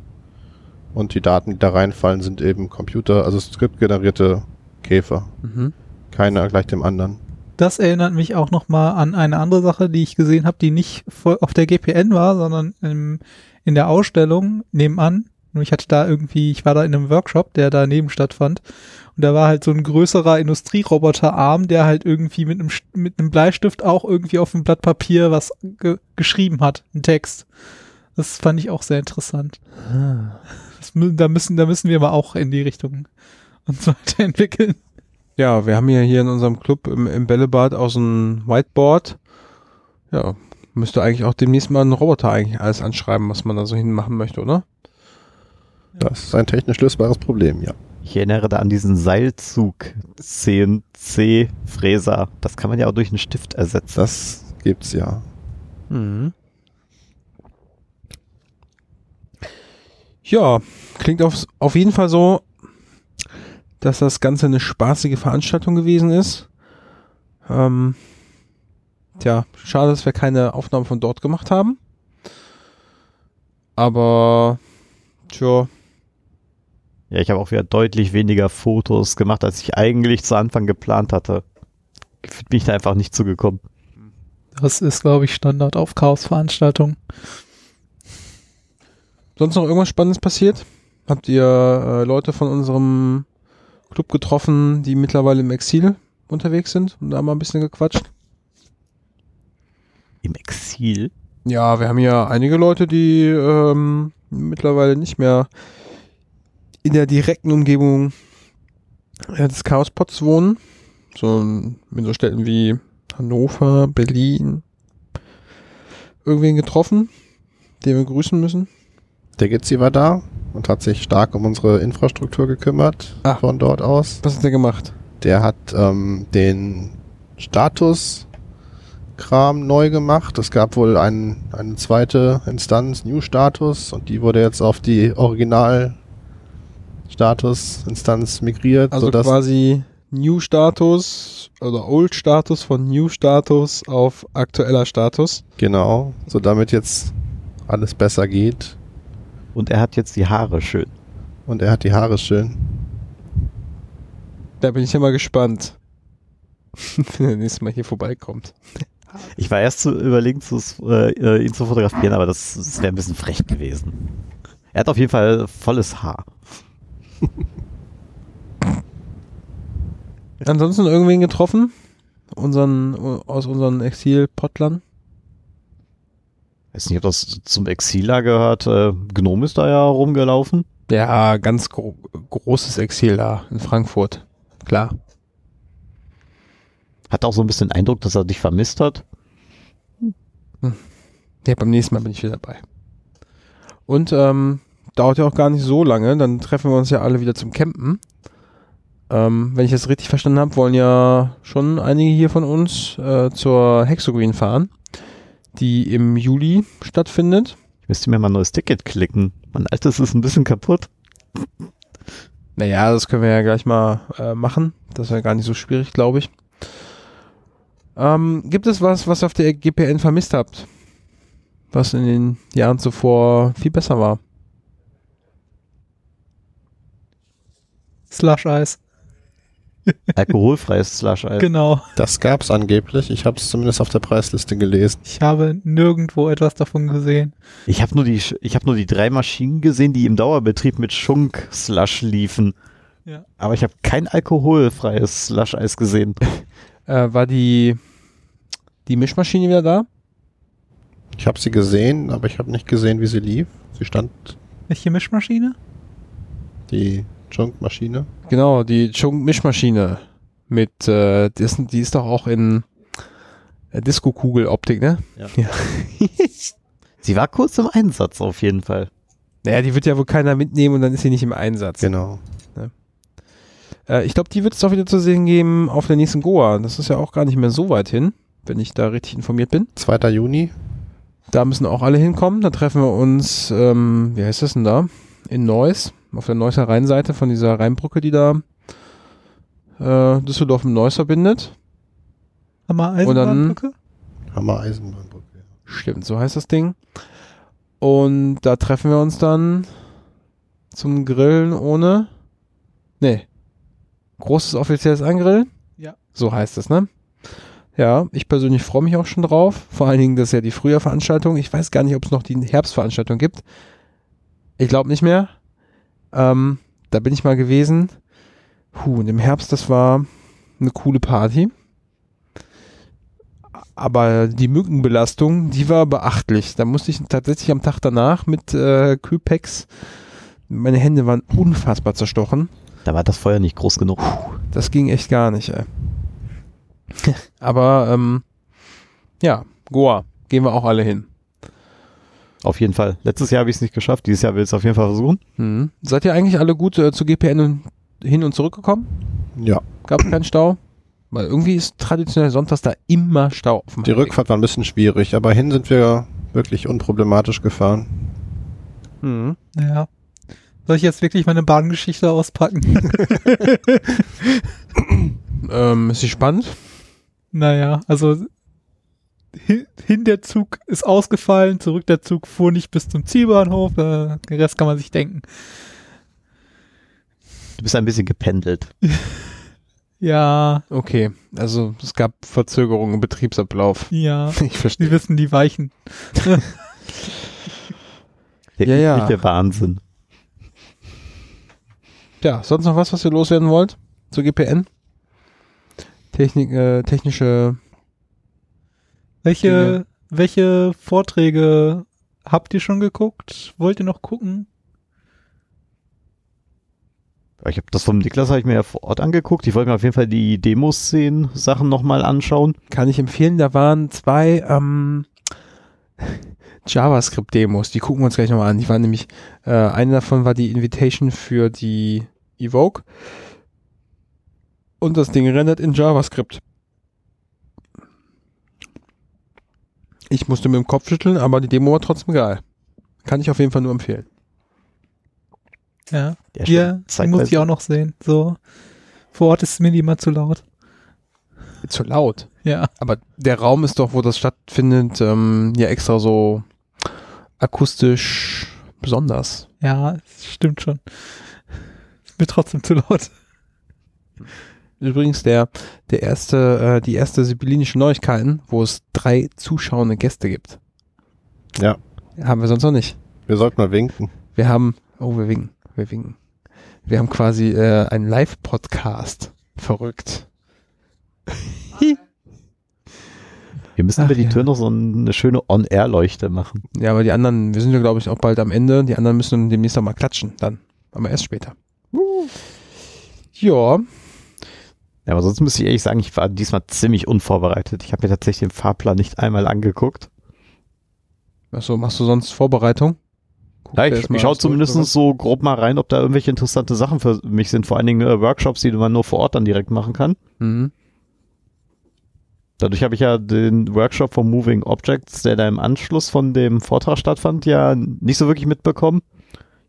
Und die Daten, die da reinfallen, sind eben Computer, also skriptgenerierte Käfer. Mhm. Keiner gleich dem anderen. Das erinnert mich auch nochmal an eine andere Sache, die ich gesehen habe, die nicht voll auf der GPN war, sondern im, in der Ausstellung nebenan. Nur ich hatte da irgendwie, ich war da in einem Workshop, der daneben stattfand. Und da war halt so ein größerer Industrieroboterarm, der halt irgendwie mit einem, mit einem Bleistift auch irgendwie auf dem Blatt Papier was ge geschrieben hat, einen Text. Das fand ich auch sehr interessant. Das, mü- da müssen, da müssen wir mal auch in die Richtung uns weiterentwickeln. Ja, wir haben ja hier in unserem Club im, im Bällebad aus dem Whiteboard. Ja, müsste eigentlich auch demnächst mal ein Roboter eigentlich alles anschreiben, was man da so hinmachen möchte, oder? Das ist ein technisch lösbares Problem, ja. Ich erinnere da an diesen Seilzug CNC-Fräser. Das kann man ja auch durch einen Stift ersetzen. Das gibt's ja. Mhm. Ja, klingt auf, auf jeden Fall so, dass das Ganze eine spaßige Veranstaltung gewesen ist. Ähm, tja, schade, dass wir keine Aufnahmen von dort gemacht haben. Aber, tja, Ja, ich habe auch wieder deutlich weniger Fotos gemacht, als ich eigentlich zu Anfang geplant hatte. Bin ich da einfach nicht zugekommen. Das ist, glaube ich, Standard auf Chaos-Veranstaltungen. sonst noch irgendwas Spannendes passiert? Habt ihr äh, Leute von unserem Club getroffen, die mittlerweile im Exil unterwegs sind und da mal ein bisschen gequatscht? Im Exil. Ja, wir haben ja einige Leute, die ähm, mittlerweile nicht mehr in der direkten Umgebung äh, des Chaospots wohnen. So in so Städten wie Hannover, Berlin. Irgendwen getroffen, den wir grüßen müssen. Der Gitzi war da und hat sich stark um unsere Infrastruktur gekümmert Ah. von dort aus. Was hat der gemacht? Der hat ähm, den Status-Kram neu gemacht. Es gab wohl ein, eine zweite Instanz, New Status, und die wurde jetzt auf die Original-Status-Instanz migriert, Also sodass quasi New Status oder Old Status von New Status auf aktueller Status. genau, so damit jetzt alles besser geht. Und er hat jetzt die Haare schön. Und er hat die Haare schön. Da bin ich ja mal gespannt, wenn er nächstes Mal hier vorbeikommt. Ich war erst zu überlegen, zu, äh, äh, ihn zu fotografieren, aber das, das wäre ein bisschen frech gewesen. Er hat auf jeden Fall volles Haar. Ansonsten irgendwen getroffen? Unseren, aus unseren Exil-Pottlern? Weiß nicht, ob das zum Exiler gehört. Äh, Gnome ist da ja rumgelaufen. Ja, ganz gro großes Exil da in Frankfurt. Klar. Hat auch so ein bisschen den Eindruck, dass er dich vermisst hat. Ja, beim nächsten Mal bin ich wieder dabei. Und ähm, dauert ja auch gar nicht so lange, dann treffen wir uns ja alle wieder zum Campen. Ähm, wenn ich das richtig verstanden habe, wollen ja schon einige hier von uns äh, zur Hexogreen fahren, die im Juli stattfindet. Ich müsste mir mal ein neues Ticket klicken. Mein altes ist ein bisschen kaputt. Naja, das können wir ja gleich mal äh, machen. Das ist ja gar nicht so schwierig, glaube ich. Ähm, gibt es was, was ihr auf der GPN vermisst habt? Was in den Jahren zuvor viel besser war? Slush Eis. Alkoholfreies Slush-Eis. Genau. Das gab's angeblich. Ich habe es zumindest auf der Preisliste gelesen. Ich habe nirgendwo etwas davon gesehen. Ich habe nur die, Sch- ich habe nur die drei Maschinen gesehen, die im Dauerbetrieb mit Schunk-Slush liefen. Ja. Aber ich habe kein alkoholfreies Slush-Eis gesehen. Äh, war die, die Mischmaschine wieder da? Ich habe sie gesehen, aber ich habe nicht gesehen, wie sie lief. Sie stand Welche Mischmaschine? die Junk-Maschine. Genau, die Chung-Mischmaschine. Mit, äh, die, ist, die ist doch auch in äh, Disco-Kugel-Optik, ne? Ja. ja. Sie war kurz im Einsatz auf jeden Fall. Naja, die wird ja wohl keiner mitnehmen und dann ist sie nicht im Einsatz. Genau. Äh, ich glaube, die wird es auch wieder zu sehen geben auf der nächsten Goa. Das ist ja auch gar nicht mehr so weit hin, wenn ich da richtig informiert bin. 2. Juni. Da müssen auch alle hinkommen. Da treffen wir uns, ähm, wie heißt das denn da? In Neuss, auf der Neusser Rheinseite von dieser Rheinbrücke, die da äh, Düsseldorf mit Neuss verbindet. Hammer dann- Eisenbahnbrücke? Hammer Eisenbahnbrücke. ja. Stimmt, so heißt das Ding. Und da treffen wir uns dann zum Grillen ohne. Nee. Großes offizielles Angrillen? Ja. So heißt es, ne? Ja, ich persönlich freue mich auch schon drauf. Vor allen Dingen, das ist ja die Frühjahrveranstaltung. Ich weiß gar nicht, ob es noch die Herbstveranstaltung gibt. Ich glaube nicht mehr. Ähm, da bin ich mal gewesen. Puh, und im Herbst, das war eine coole Party. Aber die Mückenbelastung, die war beachtlich. Da musste ich tatsächlich am Tag danach mit äh, Kühlpacks, meine Hände waren unfassbar zerstochen. Da war das Feuer nicht groß genug. Das ging echt gar nicht, ey. Aber, ähm, ja, Goa, gehen wir auch alle hin. Auf jeden Fall. Letztes Jahr habe ich es nicht geschafft. Dieses Jahr will ich es auf jeden Fall versuchen. Mhm. Seid ihr eigentlich alle gut äh, zu GPN und hin und zurückgekommen? Ja. Gab es keinen Stau? Weil irgendwie ist traditionell sonntags da immer Stau auf dem Die Heimweg. Rückfahrt war ein bisschen schwierig, aber hin sind wir wirklich unproblematisch gefahren. Mhm. Ja. Soll ich jetzt wirklich meine Bahngeschichte auspacken? Ähm, ist sie spannend? naja, also hin, hin der Zug ist ausgefallen, zurück der Zug fuhr nicht bis zum Zielbahnhof, äh, den Rest kann man sich denken. Du bist ein bisschen gependelt. Ja, Okay, also es gab Verzögerungen im Betriebsablauf. ja, Ich verstehe. Sie wissen die Weichen. Der Ja, ja. übliche Wahnsinn. Ja, sonst noch was, was ihr loswerden wollt zur GPN? Technik, äh, technische. Welche, Dinge. welche Vorträge habt ihr schon geguckt? Wollt ihr noch gucken? Ich habe das vom Niklas habe ich mir ja vor Ort angeguckt. Ich wollte mir auf jeden Fall die Demos-Szenen Sachen nochmal anschauen. Kann ich empfehlen, da waren zwei ähm, JavaScript-Demos, die gucken wir uns gleich nochmal an. Die waren nämlich, äh, eine davon war die Invitation für die Evoke und das Ding rendert in JavaScript. Ich musste mit dem Kopf schütteln, aber die Demo war trotzdem geil. Kann ich auf jeden Fall nur empfehlen. Ja, ja zeitweise- muss ich auch noch sehen. So, vor Ort ist es mir immer zu laut. Zu laut. Ja, Aber der Raum ist doch, wo das stattfindet, ähm, ja extra so akustisch besonders. ja, es stimmt schon. Ist mir trotzdem zu laut. Übrigens der, der erste, äh, die erste sibyllinische Neuigkeiten, wo es drei zuschauende Gäste gibt. Ja. Haben wir sonst noch nicht. Wir sollten mal winken. Wir haben, oh, wir winken, wir winken. Wir haben quasi äh, einen Live-Podcast. Verrückt. Wir müssen Ach, über die ja. Tür noch so eine schöne On-Air-Leuchte machen. Ja, aber die anderen, wir sind ja glaube ich auch bald am Ende. Die anderen müssen demnächst noch mal klatschen, dann. Aber erst später. Ja, Ja, aber sonst muss ich ehrlich sagen, ich war diesmal ziemlich unvorbereitet. Ich habe mir tatsächlich den Fahrplan nicht einmal angeguckt. Achso, machst du sonst Vorbereitung? Guckst Ja, ich, ich schaue zumindest so grob mal rein, ob da irgendwelche interessante Sachen für mich sind. Vor allen Dingen äh, Workshops, die man nur vor Ort dann direkt machen kann. Mhm. Dadurch habe ich ja den Workshop von Moving Objects, der da im Anschluss von dem Vortrag stattfand, ja nicht so wirklich mitbekommen.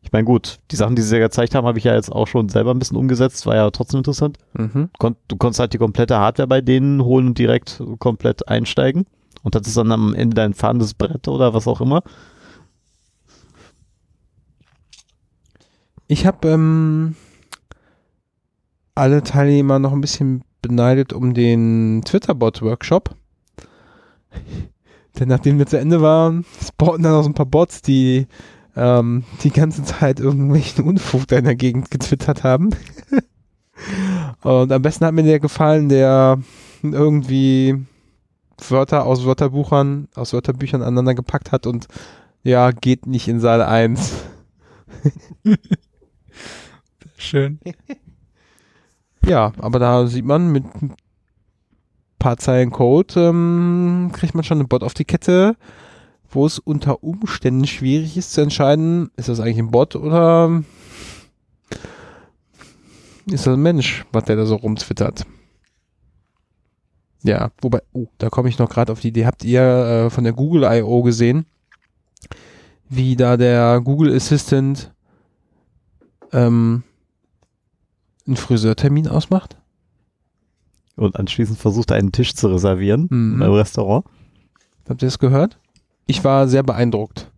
Ich meine, gut, die Sachen, die sie ja gezeigt haben, habe ich ja jetzt auch schon selber ein bisschen umgesetzt, war ja trotzdem interessant. Mhm. Kon du konntest halt die komplette Hardware bei denen holen und direkt komplett einsteigen. Und das ist dann am Ende dein fahrendes Brett oder was auch immer. Ich habe ähm, alle Teilnehmer noch ein bisschen beneidet um den Twitter-Bot-Workshop. Denn nachdem wir zu Ende waren, spawnen dann noch so ein paar Bots, die ähm, die ganze Zeit irgendwelchen Unfug da in der Gegend getwittert haben. Und am besten hat mir der gefallen, der irgendwie Wörter aus Wörterbuchern, aus Wörterbüchern aneinander gepackt hat und ja, geht nicht in Saal 1. Schön. Ja, aber da sieht man mit ein paar Zeilen Code, ähm, kriegt man schon einen Bot auf die Kette, wo es unter Umständen schwierig ist zu entscheiden, ist das eigentlich ein Bot oder ist das ein Mensch, was der da so rumtwittert. Ja, wobei, oh, da komme ich noch gerade auf die Idee. Habt ihr äh, von der Google I.O. gesehen, wie da der Google Assistant ähm, einen Friseurtermin ausmacht? Und anschließend versucht er einen Tisch zu reservieren Mhm. im Restaurant. Habt ihr das gehört? Ich war sehr beeindruckt.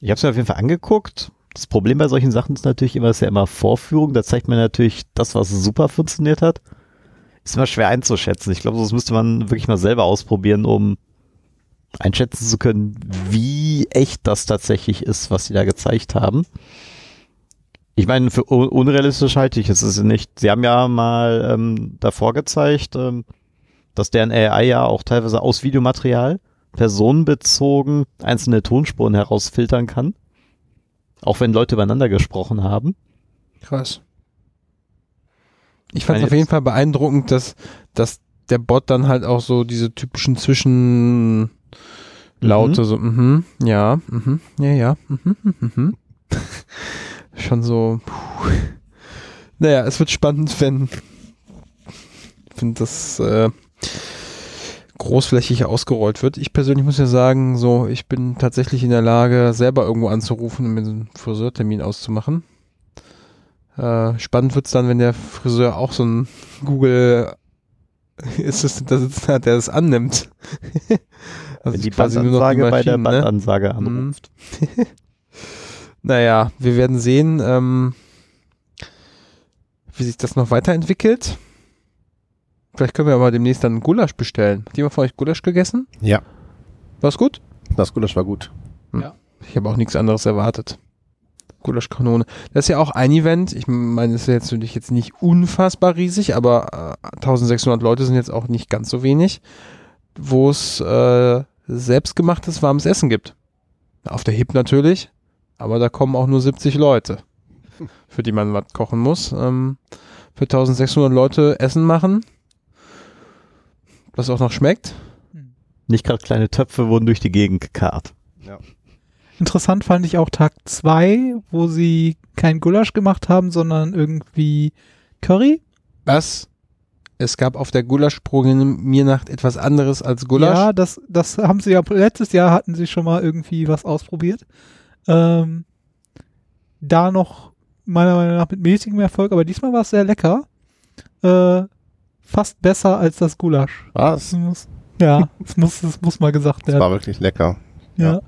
Ich habe es mir auf jeden Fall angeguckt. Das Problem bei solchen Sachen ist natürlich immer, es ist ja immer Vorführung. Da zeigt man natürlich das, was super funktioniert hat. Ist immer schwer einzuschätzen. Ich glaube, das müsste man wirklich mal selber ausprobieren, um einschätzen zu können, wie echt das tatsächlich ist, was sie da gezeigt haben. Ich meine, für un- unrealistisch halte ich es ist nicht. Sie haben ja mal ähm, davor gezeigt, ähm, dass deren AI ja auch teilweise aus Videomaterial personenbezogen einzelne Tonspuren herausfiltern kann. Auch wenn Leute übereinander gesprochen haben. Krass. Ich fand es auf jeden Fall beeindruckend, dass, dass der Bot dann halt auch so diese typischen Zwischenlaute so, mhm, ja, mhm, ja, ja, mhm, mhm, mhm. Schon so, puh. Naja, es wird spannend, wenn, wenn das äh, großflächig ausgerollt wird. Ich persönlich muss ja sagen, so, ich bin tatsächlich in der Lage, selber irgendwo anzurufen und mir einen Friseurtermin auszumachen. Äh, spannend wird's dann, wenn der Friseur auch so ein Google Assistant da sitzen hat, der das annimmt. also wenn die quasi nur noch Bandansage bei der ne? Bandansage Mhm. anruft. Naja, wir werden sehen, ähm, wie sich das noch weiterentwickelt. Vielleicht können wir aber demnächst dann Gulasch bestellen. Hat jemand von euch Gulasch gegessen? Ja, War's gut? das Gulasch war gut. Ich habe auch nichts anderes erwartet. Gulaschkanone. Das ist ja auch ein Event. Ich meine, es ist jetzt natürlich jetzt nicht unfassbar riesig, aber äh, 1600 Leute sind jetzt auch nicht ganz so wenig, wo es äh, selbstgemachtes warmes Essen gibt. Auf der HIP natürlich, aber da kommen auch nur 70 Leute, für die man was kochen muss. Ähm, für 1600 Leute Essen machen, was auch noch schmeckt. Nicht gerade kleine Töpfe wurden durch die Gegend gekarrt. Interessant fand ich auch Tag zwei, wo sie kein Gulasch gemacht haben, sondern irgendwie Curry. Was? Es gab auf der Gulasch-Programmiernacht etwas anderes als Gulasch. Ja, das, das haben sie ja, letztes Jahr hatten sie schon mal irgendwie was ausprobiert. Ähm, da noch meiner Meinung nach mit mäßigem Erfolg, aber diesmal war es sehr lecker. Äh, fast besser als das Gulasch. Was? Ja, das muss, das muss mal gesagt Das werden. war wirklich lecker. Ja. Ja.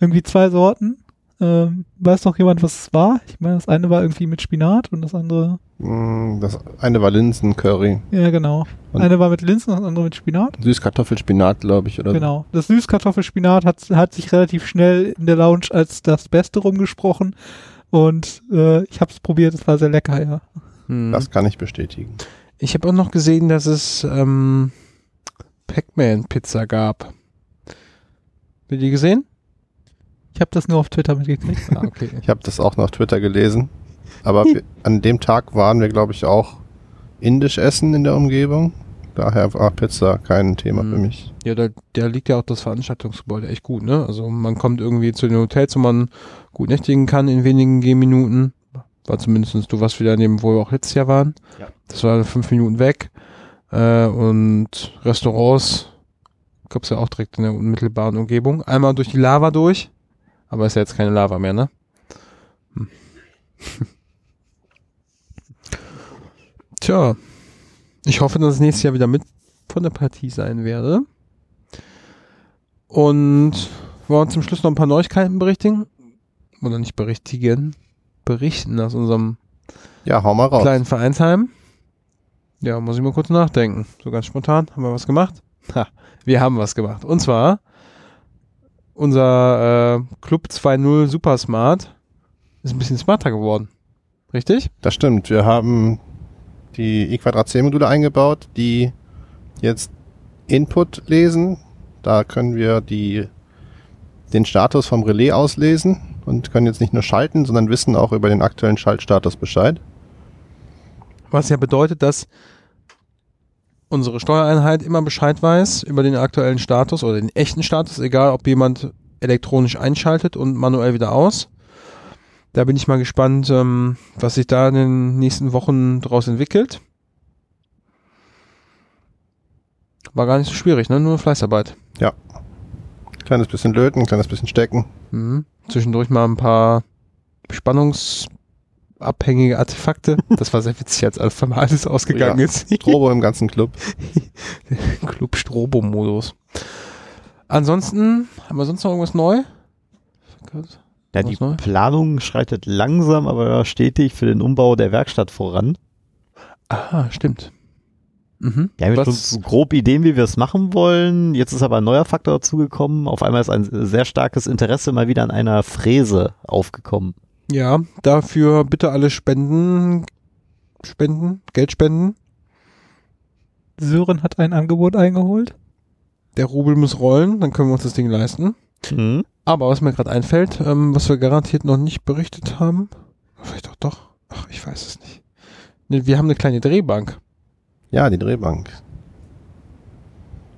Irgendwie zwei Sorten. Ähm, weiß noch jemand, was es war? Ich meine, das eine war irgendwie mit Spinat und das andere, Mm, Das eine war Linsencurry. ja genau. Und- eine war mit Linsen und das andere mit Spinat. Süßkartoffelspinat, glaube ich, oder? Genau. Das Süßkartoffelspinat hat, hat sich relativ schnell in der Lounge als das Beste rumgesprochen. Und äh, ich habe es probiert, es war sehr lecker, ja. Hm. Das kann ich bestätigen. Ich habe auch noch gesehen, dass es ähm, Pac-Man-Pizza gab. Habt ihr die gesehen? Ich habe das nur auf Twitter mitgekriegt. Ah, okay. Ich habe das auch noch auf Twitter gelesen. Aber wir, an dem Tag waren wir, glaube ich, auch indisch essen in der Umgebung. Daher war Pizza kein Thema Mhm. für mich. Ja, da, da liegt ja auch das Veranstaltungsgebäude echt gut, ne? Also man kommt irgendwie zu den Hotels, wo man gut nächtigen kann in wenigen Gehminuten. War zumindest du warst wieder in dem, wo wir auch letztes Jahr waren. Ja. Das war fünf Minuten weg. Äh, und Restaurants gab's ja auch direkt in der unmittelbaren Umgebung. Einmal durch die Lava durch, aber ist ja jetzt keine Lava mehr, ne? Hm. Tja, ich hoffe, dass ich nächstes Jahr wieder mit von der Partie sein werde. Und wollen wir zum Schluss noch ein paar Neuigkeiten berichtigen? Oder nicht berichtigen? Berichten aus unserem Ja, hau mal raus. kleinen Vereinsheim. Ja, muss ich mal kurz nachdenken. So ganz spontan. Haben wir was gemacht? Ha, wir haben was gemacht. Und zwar unser äh, Club 2.0 Super Smart ist ein bisschen smarter geworden. Richtig? Das stimmt. Wir haben die e c module eingebaut, die jetzt Input lesen. Da können wir die, den Status vom Relais auslesen und können jetzt nicht nur schalten, sondern wissen auch über den aktuellen Schaltstatus Bescheid. Was ja bedeutet, dass unsere Steuereinheit immer Bescheid weiß über den aktuellen Status oder den echten Status, egal ob jemand elektronisch einschaltet und manuell wieder aus. Da bin ich mal gespannt, ähm, was sich da in den nächsten Wochen daraus entwickelt. War gar nicht so schwierig, ne? Nur Fleißarbeit. Kleines bisschen löten, kleines bisschen stecken. Mhm. Zwischendurch mal ein paar spannungsabhängige Artefakte. Das war sehr witzig, als mal alles ausgegangen Ja. ist. Strobo im ganzen Club. Club Strobo-Modus. Ansonsten, haben wir sonst noch irgendwas neu? Ja, die neu? Planung schreitet langsam, aber stetig für den Umbau der Werkstatt voran. Ah, stimmt. Mhm. Ja, wir haben schon Was, so grob Ideen, wie wir es machen wollen. Jetzt ist aber ein neuer Faktor dazugekommen. Auf einmal ist ein sehr starkes Interesse mal wieder an einer Fräse aufgekommen. ja, dafür bitte alle spenden, spenden, Geld spenden. Sören hat ein Angebot eingeholt. Der Rubel muss rollen, dann können wir uns das Ding leisten. Mhm. Aber was mir gerade einfällt, ähm, was wir garantiert noch nicht berichtet haben, vielleicht auch doch, ach, ich weiß es nicht. Ne, wir haben eine kleine Drehbank. Ja, die Drehbank.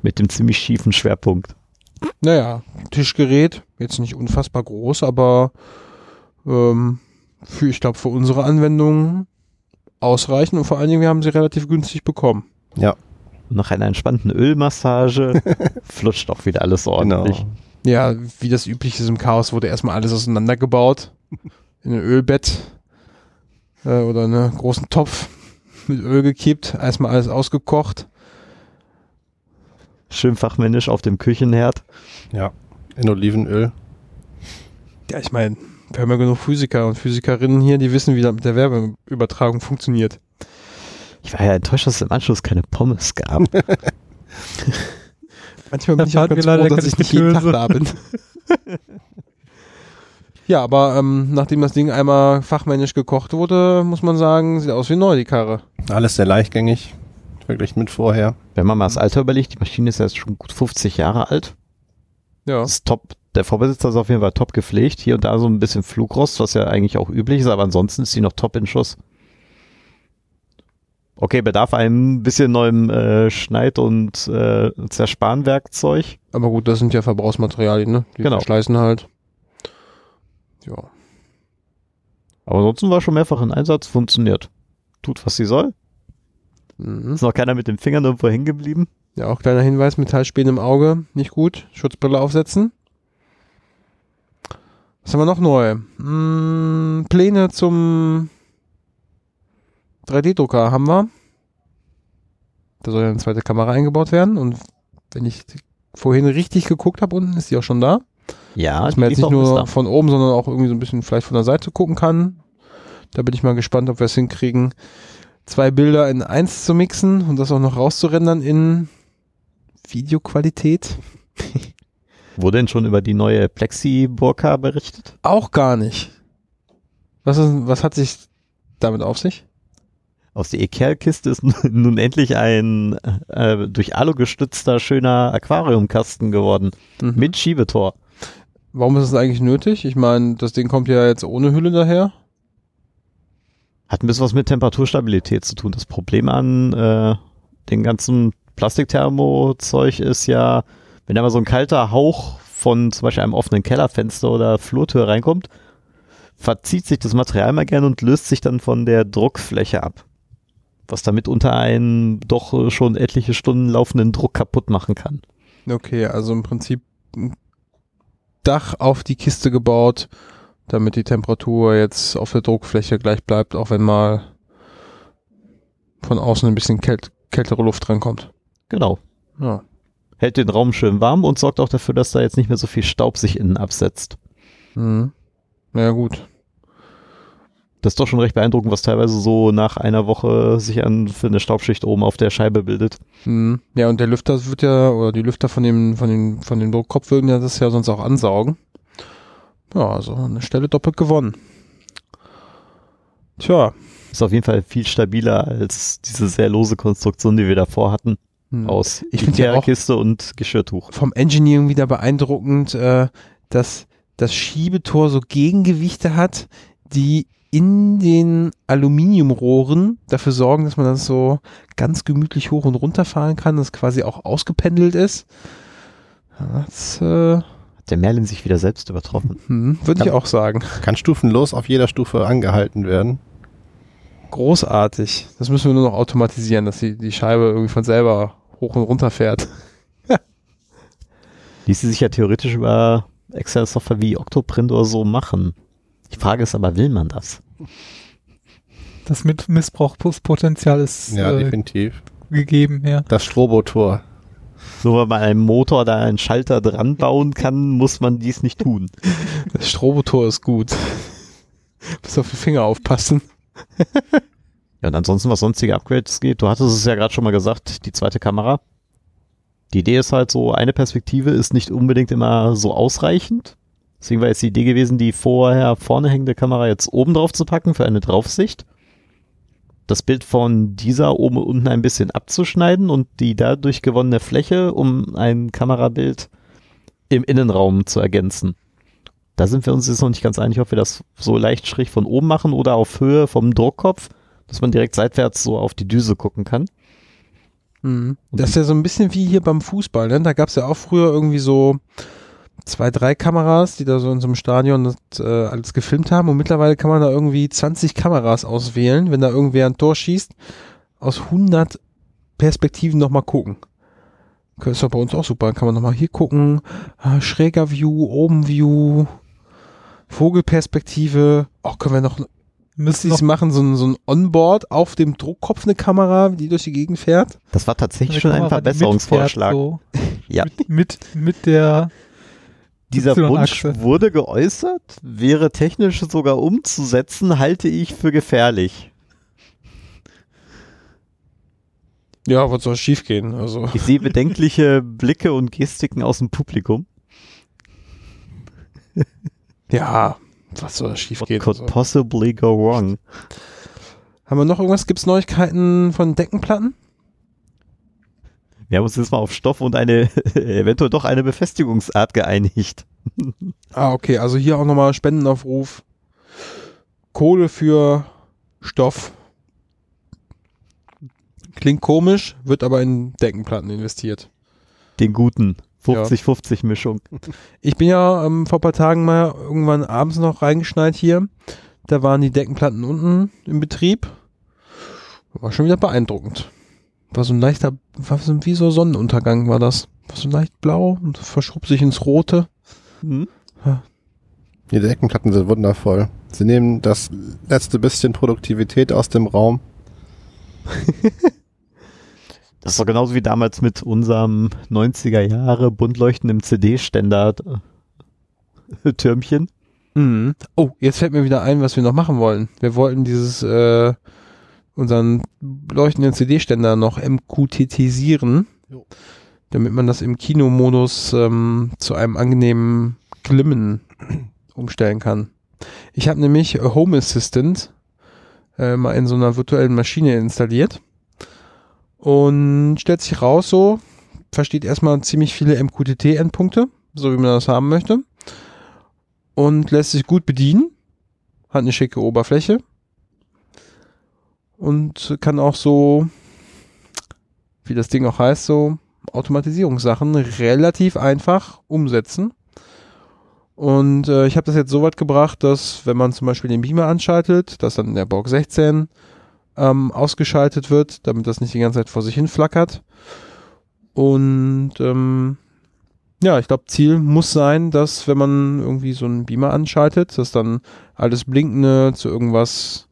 Mit dem ziemlich schiefen Schwerpunkt. Naja, Tischgerät, jetzt nicht unfassbar groß, aber ähm, für, ich glaube, für unsere Anwendungen ausreichend und vor allen Dingen, wir haben sie relativ günstig bekommen. Ja, Nach einer entspannten Ölmassage flutscht auch wieder alles ordentlich. genau. Ja, wie das üblich ist im Chaos, wurde erstmal alles auseinandergebaut. In ein Ölbett äh, oder einen großen Topf mit Öl gekippt, erstmal alles ausgekocht. Schön fachmännisch auf dem Küchenherd. Ja, in Olivenöl. Ja, ich meine, wir haben ja genug Physiker und Physikerinnen hier, die wissen, wie das mit der Werbeübertragung funktioniert. Ich war ja enttäuscht, dass es im Anschluss keine Pommes gab. Manchmal Da bin ich auch ganz froh, dass ich nicht jeden Tag da bin. ja, aber ähm, nachdem das Ding einmal fachmännisch gekocht wurde, muss man sagen, sieht aus wie neu, die Karre. Alles sehr leichtgängig. Verglichen mit vorher. Wenn man mal das Alter überlegt, die Maschine ist ja jetzt schon gut 50 Jahre alt. Ja. Das ist top. Der Vorbesitzer ist auf jeden Fall top gepflegt. Hier und da so ein bisschen Flugrost, was ja eigentlich auch üblich ist, aber ansonsten ist sie noch top in Schuss. Okay, bedarf einem bisschen neuem äh, Schneid- und äh, Zersparenwerkzeug. Aber gut, das sind ja Verbrauchsmaterialien, ne? Die Genau. verschleißen halt. Ja. Aber ansonsten war schon mehrfach in Einsatz, funktioniert. Tut, was sie soll. Mhm. Ist noch keiner mit den Fingern irgendwo hängen geblieben. Ja, auch kleiner Hinweis, Metallspäne im Auge, nicht gut. Schutzbrille aufsetzen. Was haben wir noch neu? Hm, Pläne zum 3D-Drucker haben wir. Da soll ja eine zweite Kamera eingebaut werden und wenn ich vorhin richtig geguckt habe, unten ist die auch schon da. Ja, Dass man jetzt nicht nur von oben, sondern auch irgendwie so ein bisschen vielleicht von der Seite gucken kann. Da bin ich mal gespannt, ob wir es hinkriegen, zwei Bilder in eins zu mixen und das auch noch rauszurendern in Videoqualität. Wurde denn schon über die neue Plexi-Burka berichtet? Auch gar nicht. Was, ist, was hat sich damit auf sich? Aus der Ikea-Kiste ist nun endlich ein äh, durch Alu gestützter, schöner Aquariumkasten geworden. Mhm. Mit Schiebetor. Warum ist es eigentlich nötig? Ich meine, das Ding kommt ja jetzt ohne Hülle daher. Hat ein bisschen was mit Temperaturstabilität zu tun. Das Problem an äh, den ganzen Plastikthermo-Zeug ist ja, wenn da mal so ein kalter Hauch von zum Beispiel einem offenen Kellerfenster oder Flurtür reinkommt, verzieht sich das Material mal gerne und löst sich dann von der Druckfläche ab. Was damit unter einen doch schon etliche Stunden laufenden Druck kaputt machen kann. Okay, also im Prinzip Dach auf die Kiste gebaut, damit die Temperatur jetzt auf der Druckfläche gleich bleibt, auch wenn mal von außen ein bisschen kält kältere Luft rankommt. Genau. Ja. Hält den Raum schön warm und sorgt auch dafür, dass da jetzt nicht mehr so viel Staub sich innen absetzt. Mhm. Na ja, gut. Das ist doch schon recht beeindruckend, was teilweise so nach einer Woche sich an für eine Staubschicht oben auf der Scheibe bildet. Mhm. Ja, und der Lüfter wird ja, oder die Lüfter von dem, von den, von den Druckkopf würden ja das ja sonst auch ansaugen. Ja, also der Stelle doppelt gewonnen. Tja. Ist auf jeden Fall viel stabiler als diese sehr lose Konstruktion, die wir davor hatten, Hm. aus ja Ikea-Kiste und Geschirrtuch. vom Engineering wieder beeindruckend, äh, dass das Schiebetor so Gegengewichte hat, die in den Aluminiumrohren dafür sorgen, dass man das so ganz gemütlich hoch und runter fahren kann, das quasi auch ausgependelt ist. Das, äh, Hat Der Merlin sich wieder selbst übertroffen. Hm, Würde ich auch sagen. Kann stufenlos auf jeder Stufe angehalten werden. Großartig. Das müssen wir nur noch automatisieren, dass die, die Scheibe irgendwie von selber hoch und runter fährt. Ließe sich ja theoretisch über Excel-Software wie Octoprint oder so machen. Die Frage ist aber, will man das? Das mit Missbrauchspotenzial ist Ja, äh, definitiv. gegeben, ja. Das Strobotor. Nur weil man einem Motor da einen Schalter dran bauen kann, muss man dies nicht tun. Das Strobotor ist gut. Muss auf die Finger aufpassen. Ja, und ansonsten, was sonstige Upgrades geht, du hattest es ja gerade schon mal gesagt, die zweite Kamera. Die Idee ist halt so, eine Perspektive ist nicht unbedingt immer so ausreichend. Deswegen war jetzt die Idee gewesen, die vorher vorne hängende Kamera jetzt oben drauf zu packen für eine Draufsicht. Das Bild von dieser oben und unten ein bisschen abzuschneiden und die dadurch gewonnene Fläche, um ein Kamerabild im Innenraum zu ergänzen. Da sind wir uns jetzt noch nicht ganz einig, ob wir das so leicht schräg von oben machen oder auf Höhe vom Druckkopf dass man direkt seitwärts so auf die Düse gucken kann. Mhm. Das ist ja so ein bisschen wie hier beim Fußball. Ne? Da gab es ja auch früher irgendwie so zwei, drei Kameras, die da so in so einem Stadion das, äh, alles gefilmt haben. Und mittlerweile kann man da irgendwie 20 Kameras auswählen, wenn da irgendwer ein Tor schießt, aus 100 Perspektiven nochmal gucken. Das ist doch bei uns auch super. Kann man nochmal hier gucken, ah, schräger View, oben View, Vogelperspektive. Auch können wir noch Müssen Sie noch machen so ein, so ein Onboard auf dem Druckkopf eine Kamera, die durch die Gegend fährt. Das war tatsächlich eine schon ein Kamera, die Verbesserungsvorschlag. mitfährt, Ja, So, mit, mit, mit der dieser Wunsch wurde geäußert, wäre technisch sogar umzusetzen, halte ich für gefährlich. Ja, was soll schief gehen? Also. Ich sehe bedenkliche Blicke und Gestiken aus dem Publikum. Ja, was soll schief What gehen? could Also. possibly go wrong? Haben wir noch irgendwas? Gibt es Neuigkeiten von Deckenplatten? Wir haben uns jetzt mal auf Stoff und eine, eventuell doch eine Befestigungsart geeinigt. Ah, okay, also hier auch nochmal Spendenaufruf. Kohle für Stoff. Klingt komisch, wird aber in Deckenplatten investiert. Den guten 50-50 Mischung. Ich bin ja ähm, vor ein paar Tagen mal irgendwann abends noch reingeschneit hier. Da waren die Deckenplatten unten im Betrieb. War schon wieder beeindruckend. War so ein leichter, war so wie so Sonnenuntergang war das. War so leicht blau und verschob sich ins Rote. Hm? Die Deckenplatten sind wundervoll. Sie nehmen das letzte bisschen Produktivität aus dem Raum. Das ist doch genauso wie damals mit unserem 90er Jahre bunt leuchtendem CD-Ständer äh, Türmchen. Mhm. Oh, jetzt fällt mir wieder ein, was wir noch machen wollen. Wir wollten dieses, äh, unseren leuchtenden CD-Ständer noch MQTTisieren, Jo. damit man das im Kinomodus ähm, zu einem angenehmen Glimmen umstellen kann. Ich habe nämlich Home Assistant äh, mal in so einer virtuellen Maschine installiert und stellt sich raus so, versteht erstmal ziemlich viele MQTT-Endpunkte, so wie man das haben möchte und lässt sich gut bedienen, hat eine schicke Oberfläche und kann auch so, wie das Ding auch heißt, so Automatisierungssachen relativ einfach umsetzen. Und äh, ich habe das jetzt so weit gebracht, dass wenn man zum Beispiel den Beamer anschaltet, dass dann der Borg 16 ähm, ausgeschaltet wird, damit das nicht die ganze Zeit vor sich hin flackert. Und ähm, ja, ich glaube, Ziel muss sein, dass wenn man irgendwie so einen Beamer anschaltet, dass dann alles Blinkende zu irgendwas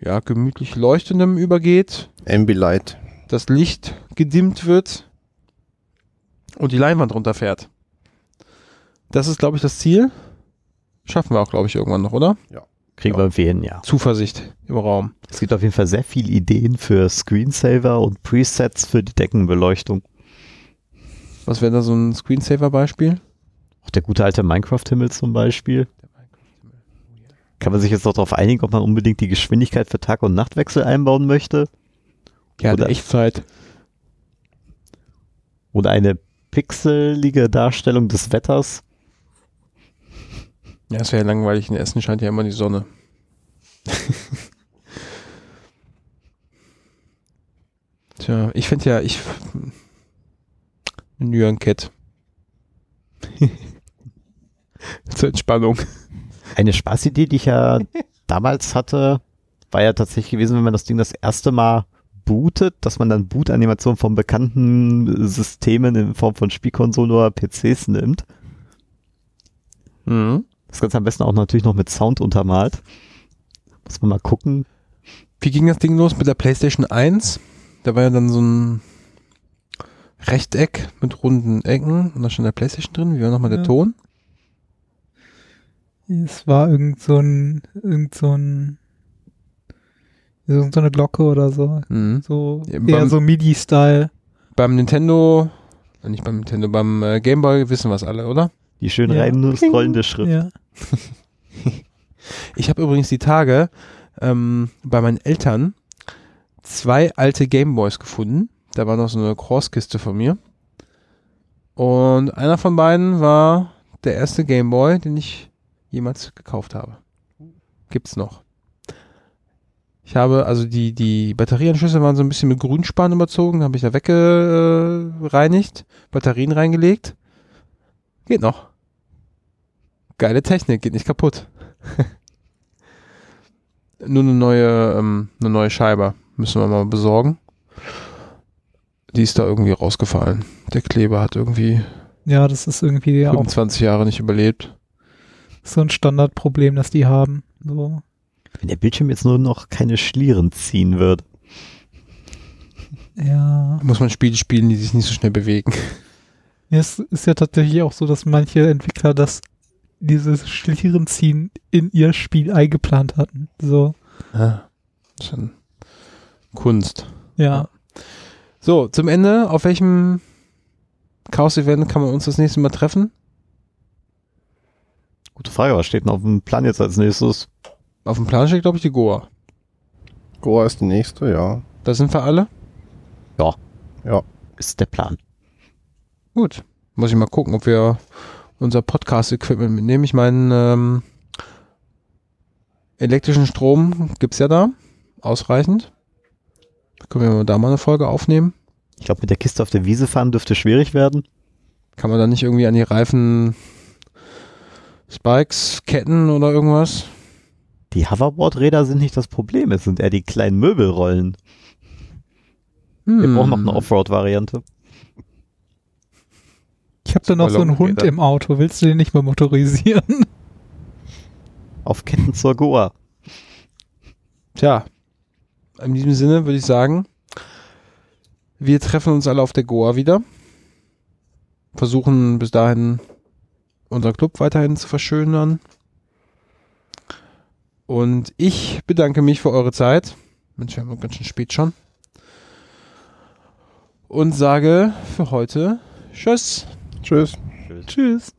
ja, gemütlich Leuchtendem übergeht, Ambilight. das Licht gedimmt wird und die Leinwand runterfährt. Das ist, glaube ich, das Ziel. Schaffen wir auch, glaube ich, irgendwann noch, oder? Kriegen Ja. wir hin, ja. Zuversicht im Raum. Es gibt auf jeden Fall sehr viele Ideen für Screensaver und Presets für die Deckenbeleuchtung. Was wäre da so ein Screensaver-Beispiel? Auch der gute alte Minecraft-Himmel zum Beispiel. Kann man sich jetzt noch darauf einigen, ob man unbedingt die Geschwindigkeit für Tag- und Nachtwechsel einbauen möchte? Ja, Oder- Echtzeit. Oder eine pixelige Darstellung des Wetters? Ja, es wäre ja langweilig. In Essen scheint ja immer die Sonne. Tja, ich fände ja, ich. Nyan Cat. Zur Entspannung. Eine Spaßidee, die ich ja damals hatte, war ja tatsächlich gewesen, wenn man das Ding das erste Mal bootet, dass man dann Boot-Animationen von bekannten Systemen in Form von Spielkonsolen oder PCs nimmt. Mhm. Das Ganze am besten auch natürlich noch mit Sound untermalt. Muss man mal gucken. Wie ging das Ding los mit der PlayStation 1? Da war ja dann so ein Rechteck mit runden Ecken und da stand der PlayStation drin. Wie war nochmal der Ja. Ton? Es war irgend so ein, irgend so ein, irgend so eine Glocke oder so. Mhm. So, Ja, eher beim- so MIDI-Style. Beim Nintendo, nicht beim Nintendo, beim äh, Game Boy wissen wir es alle, oder? Die schön Ja. rein scrollende Schrift. Ja. Ich habe übrigens die Tage ähm, bei meinen Eltern zwei alte Gameboys gefunden. Da war noch so eine Crosskiste von mir. Und einer von beiden war der erste Gameboy, den ich jemals gekauft habe. Gibt's noch. Ich habe, also die, die Batterieanschlüsse waren so ein bisschen mit Grünspan überzogen, habe ich da weggereinigt, Batterien reingelegt. Geht noch. Geile Technik, geht nicht kaputt. Nur eine neue, ähm, eine neue Scheibe müssen wir mal besorgen. Die ist da irgendwie rausgefallen. Der Kleber hat irgendwie ja, das ist irgendwie auch 25 Jahre nicht überlebt. So ein Standardproblem, das die haben. So. Wenn der Bildschirm jetzt nur noch keine Schlieren ziehen würde. Ja. Muss man Spiele spielen, die sich nicht so schnell bewegen. Ja, Es ist ja tatsächlich auch so, dass manche Entwickler das dieses Schlierenziehen in ihr Spiel eingeplant hatten. So, Ja, schon Kunst. ja. So, zum Ende, auf welchem Chaos-Event kann man uns das nächste Mal treffen? Gute Frage, was steht denn auf dem Plan jetzt als nächstes? Auf dem Plan steht, glaube ich, die Goa. Goa ist die nächste, ja. Da sind wir alle. Ist der Plan. Gut. Muss ich mal gucken, ob wir unser Podcast-Equipment mitnehmen. Ich meine, ähm, elektrischen Strom gibt's ja da. Ausreichend. Können wir da mal eine Folge aufnehmen? Ich glaube, mit der Kiste auf der Wiese fahren dürfte schwierig werden. Kann man da nicht irgendwie an die Reifen Spikes, Ketten oder irgendwas? Die Hoverboard-Räder sind nicht das Problem, es sind eher die kleinen Möbelrollen. Wir Hm. brauchen noch eine Offroad-Variante. Ich habe da noch so einen Hund im Auto. Willst du den nicht mal motorisieren? Auf Ketten zur Goa. Tja, in diesem Sinne würde ich sagen, wir treffen uns alle auf der Goa wieder. Versuchen bis dahin unser Club weiterhin zu verschönern. Und ich bedanke mich für eure Zeit. Mensch, wir haben ganz schön spät schon. Und sage für heute Tschüss. Tschüss. Tschüss.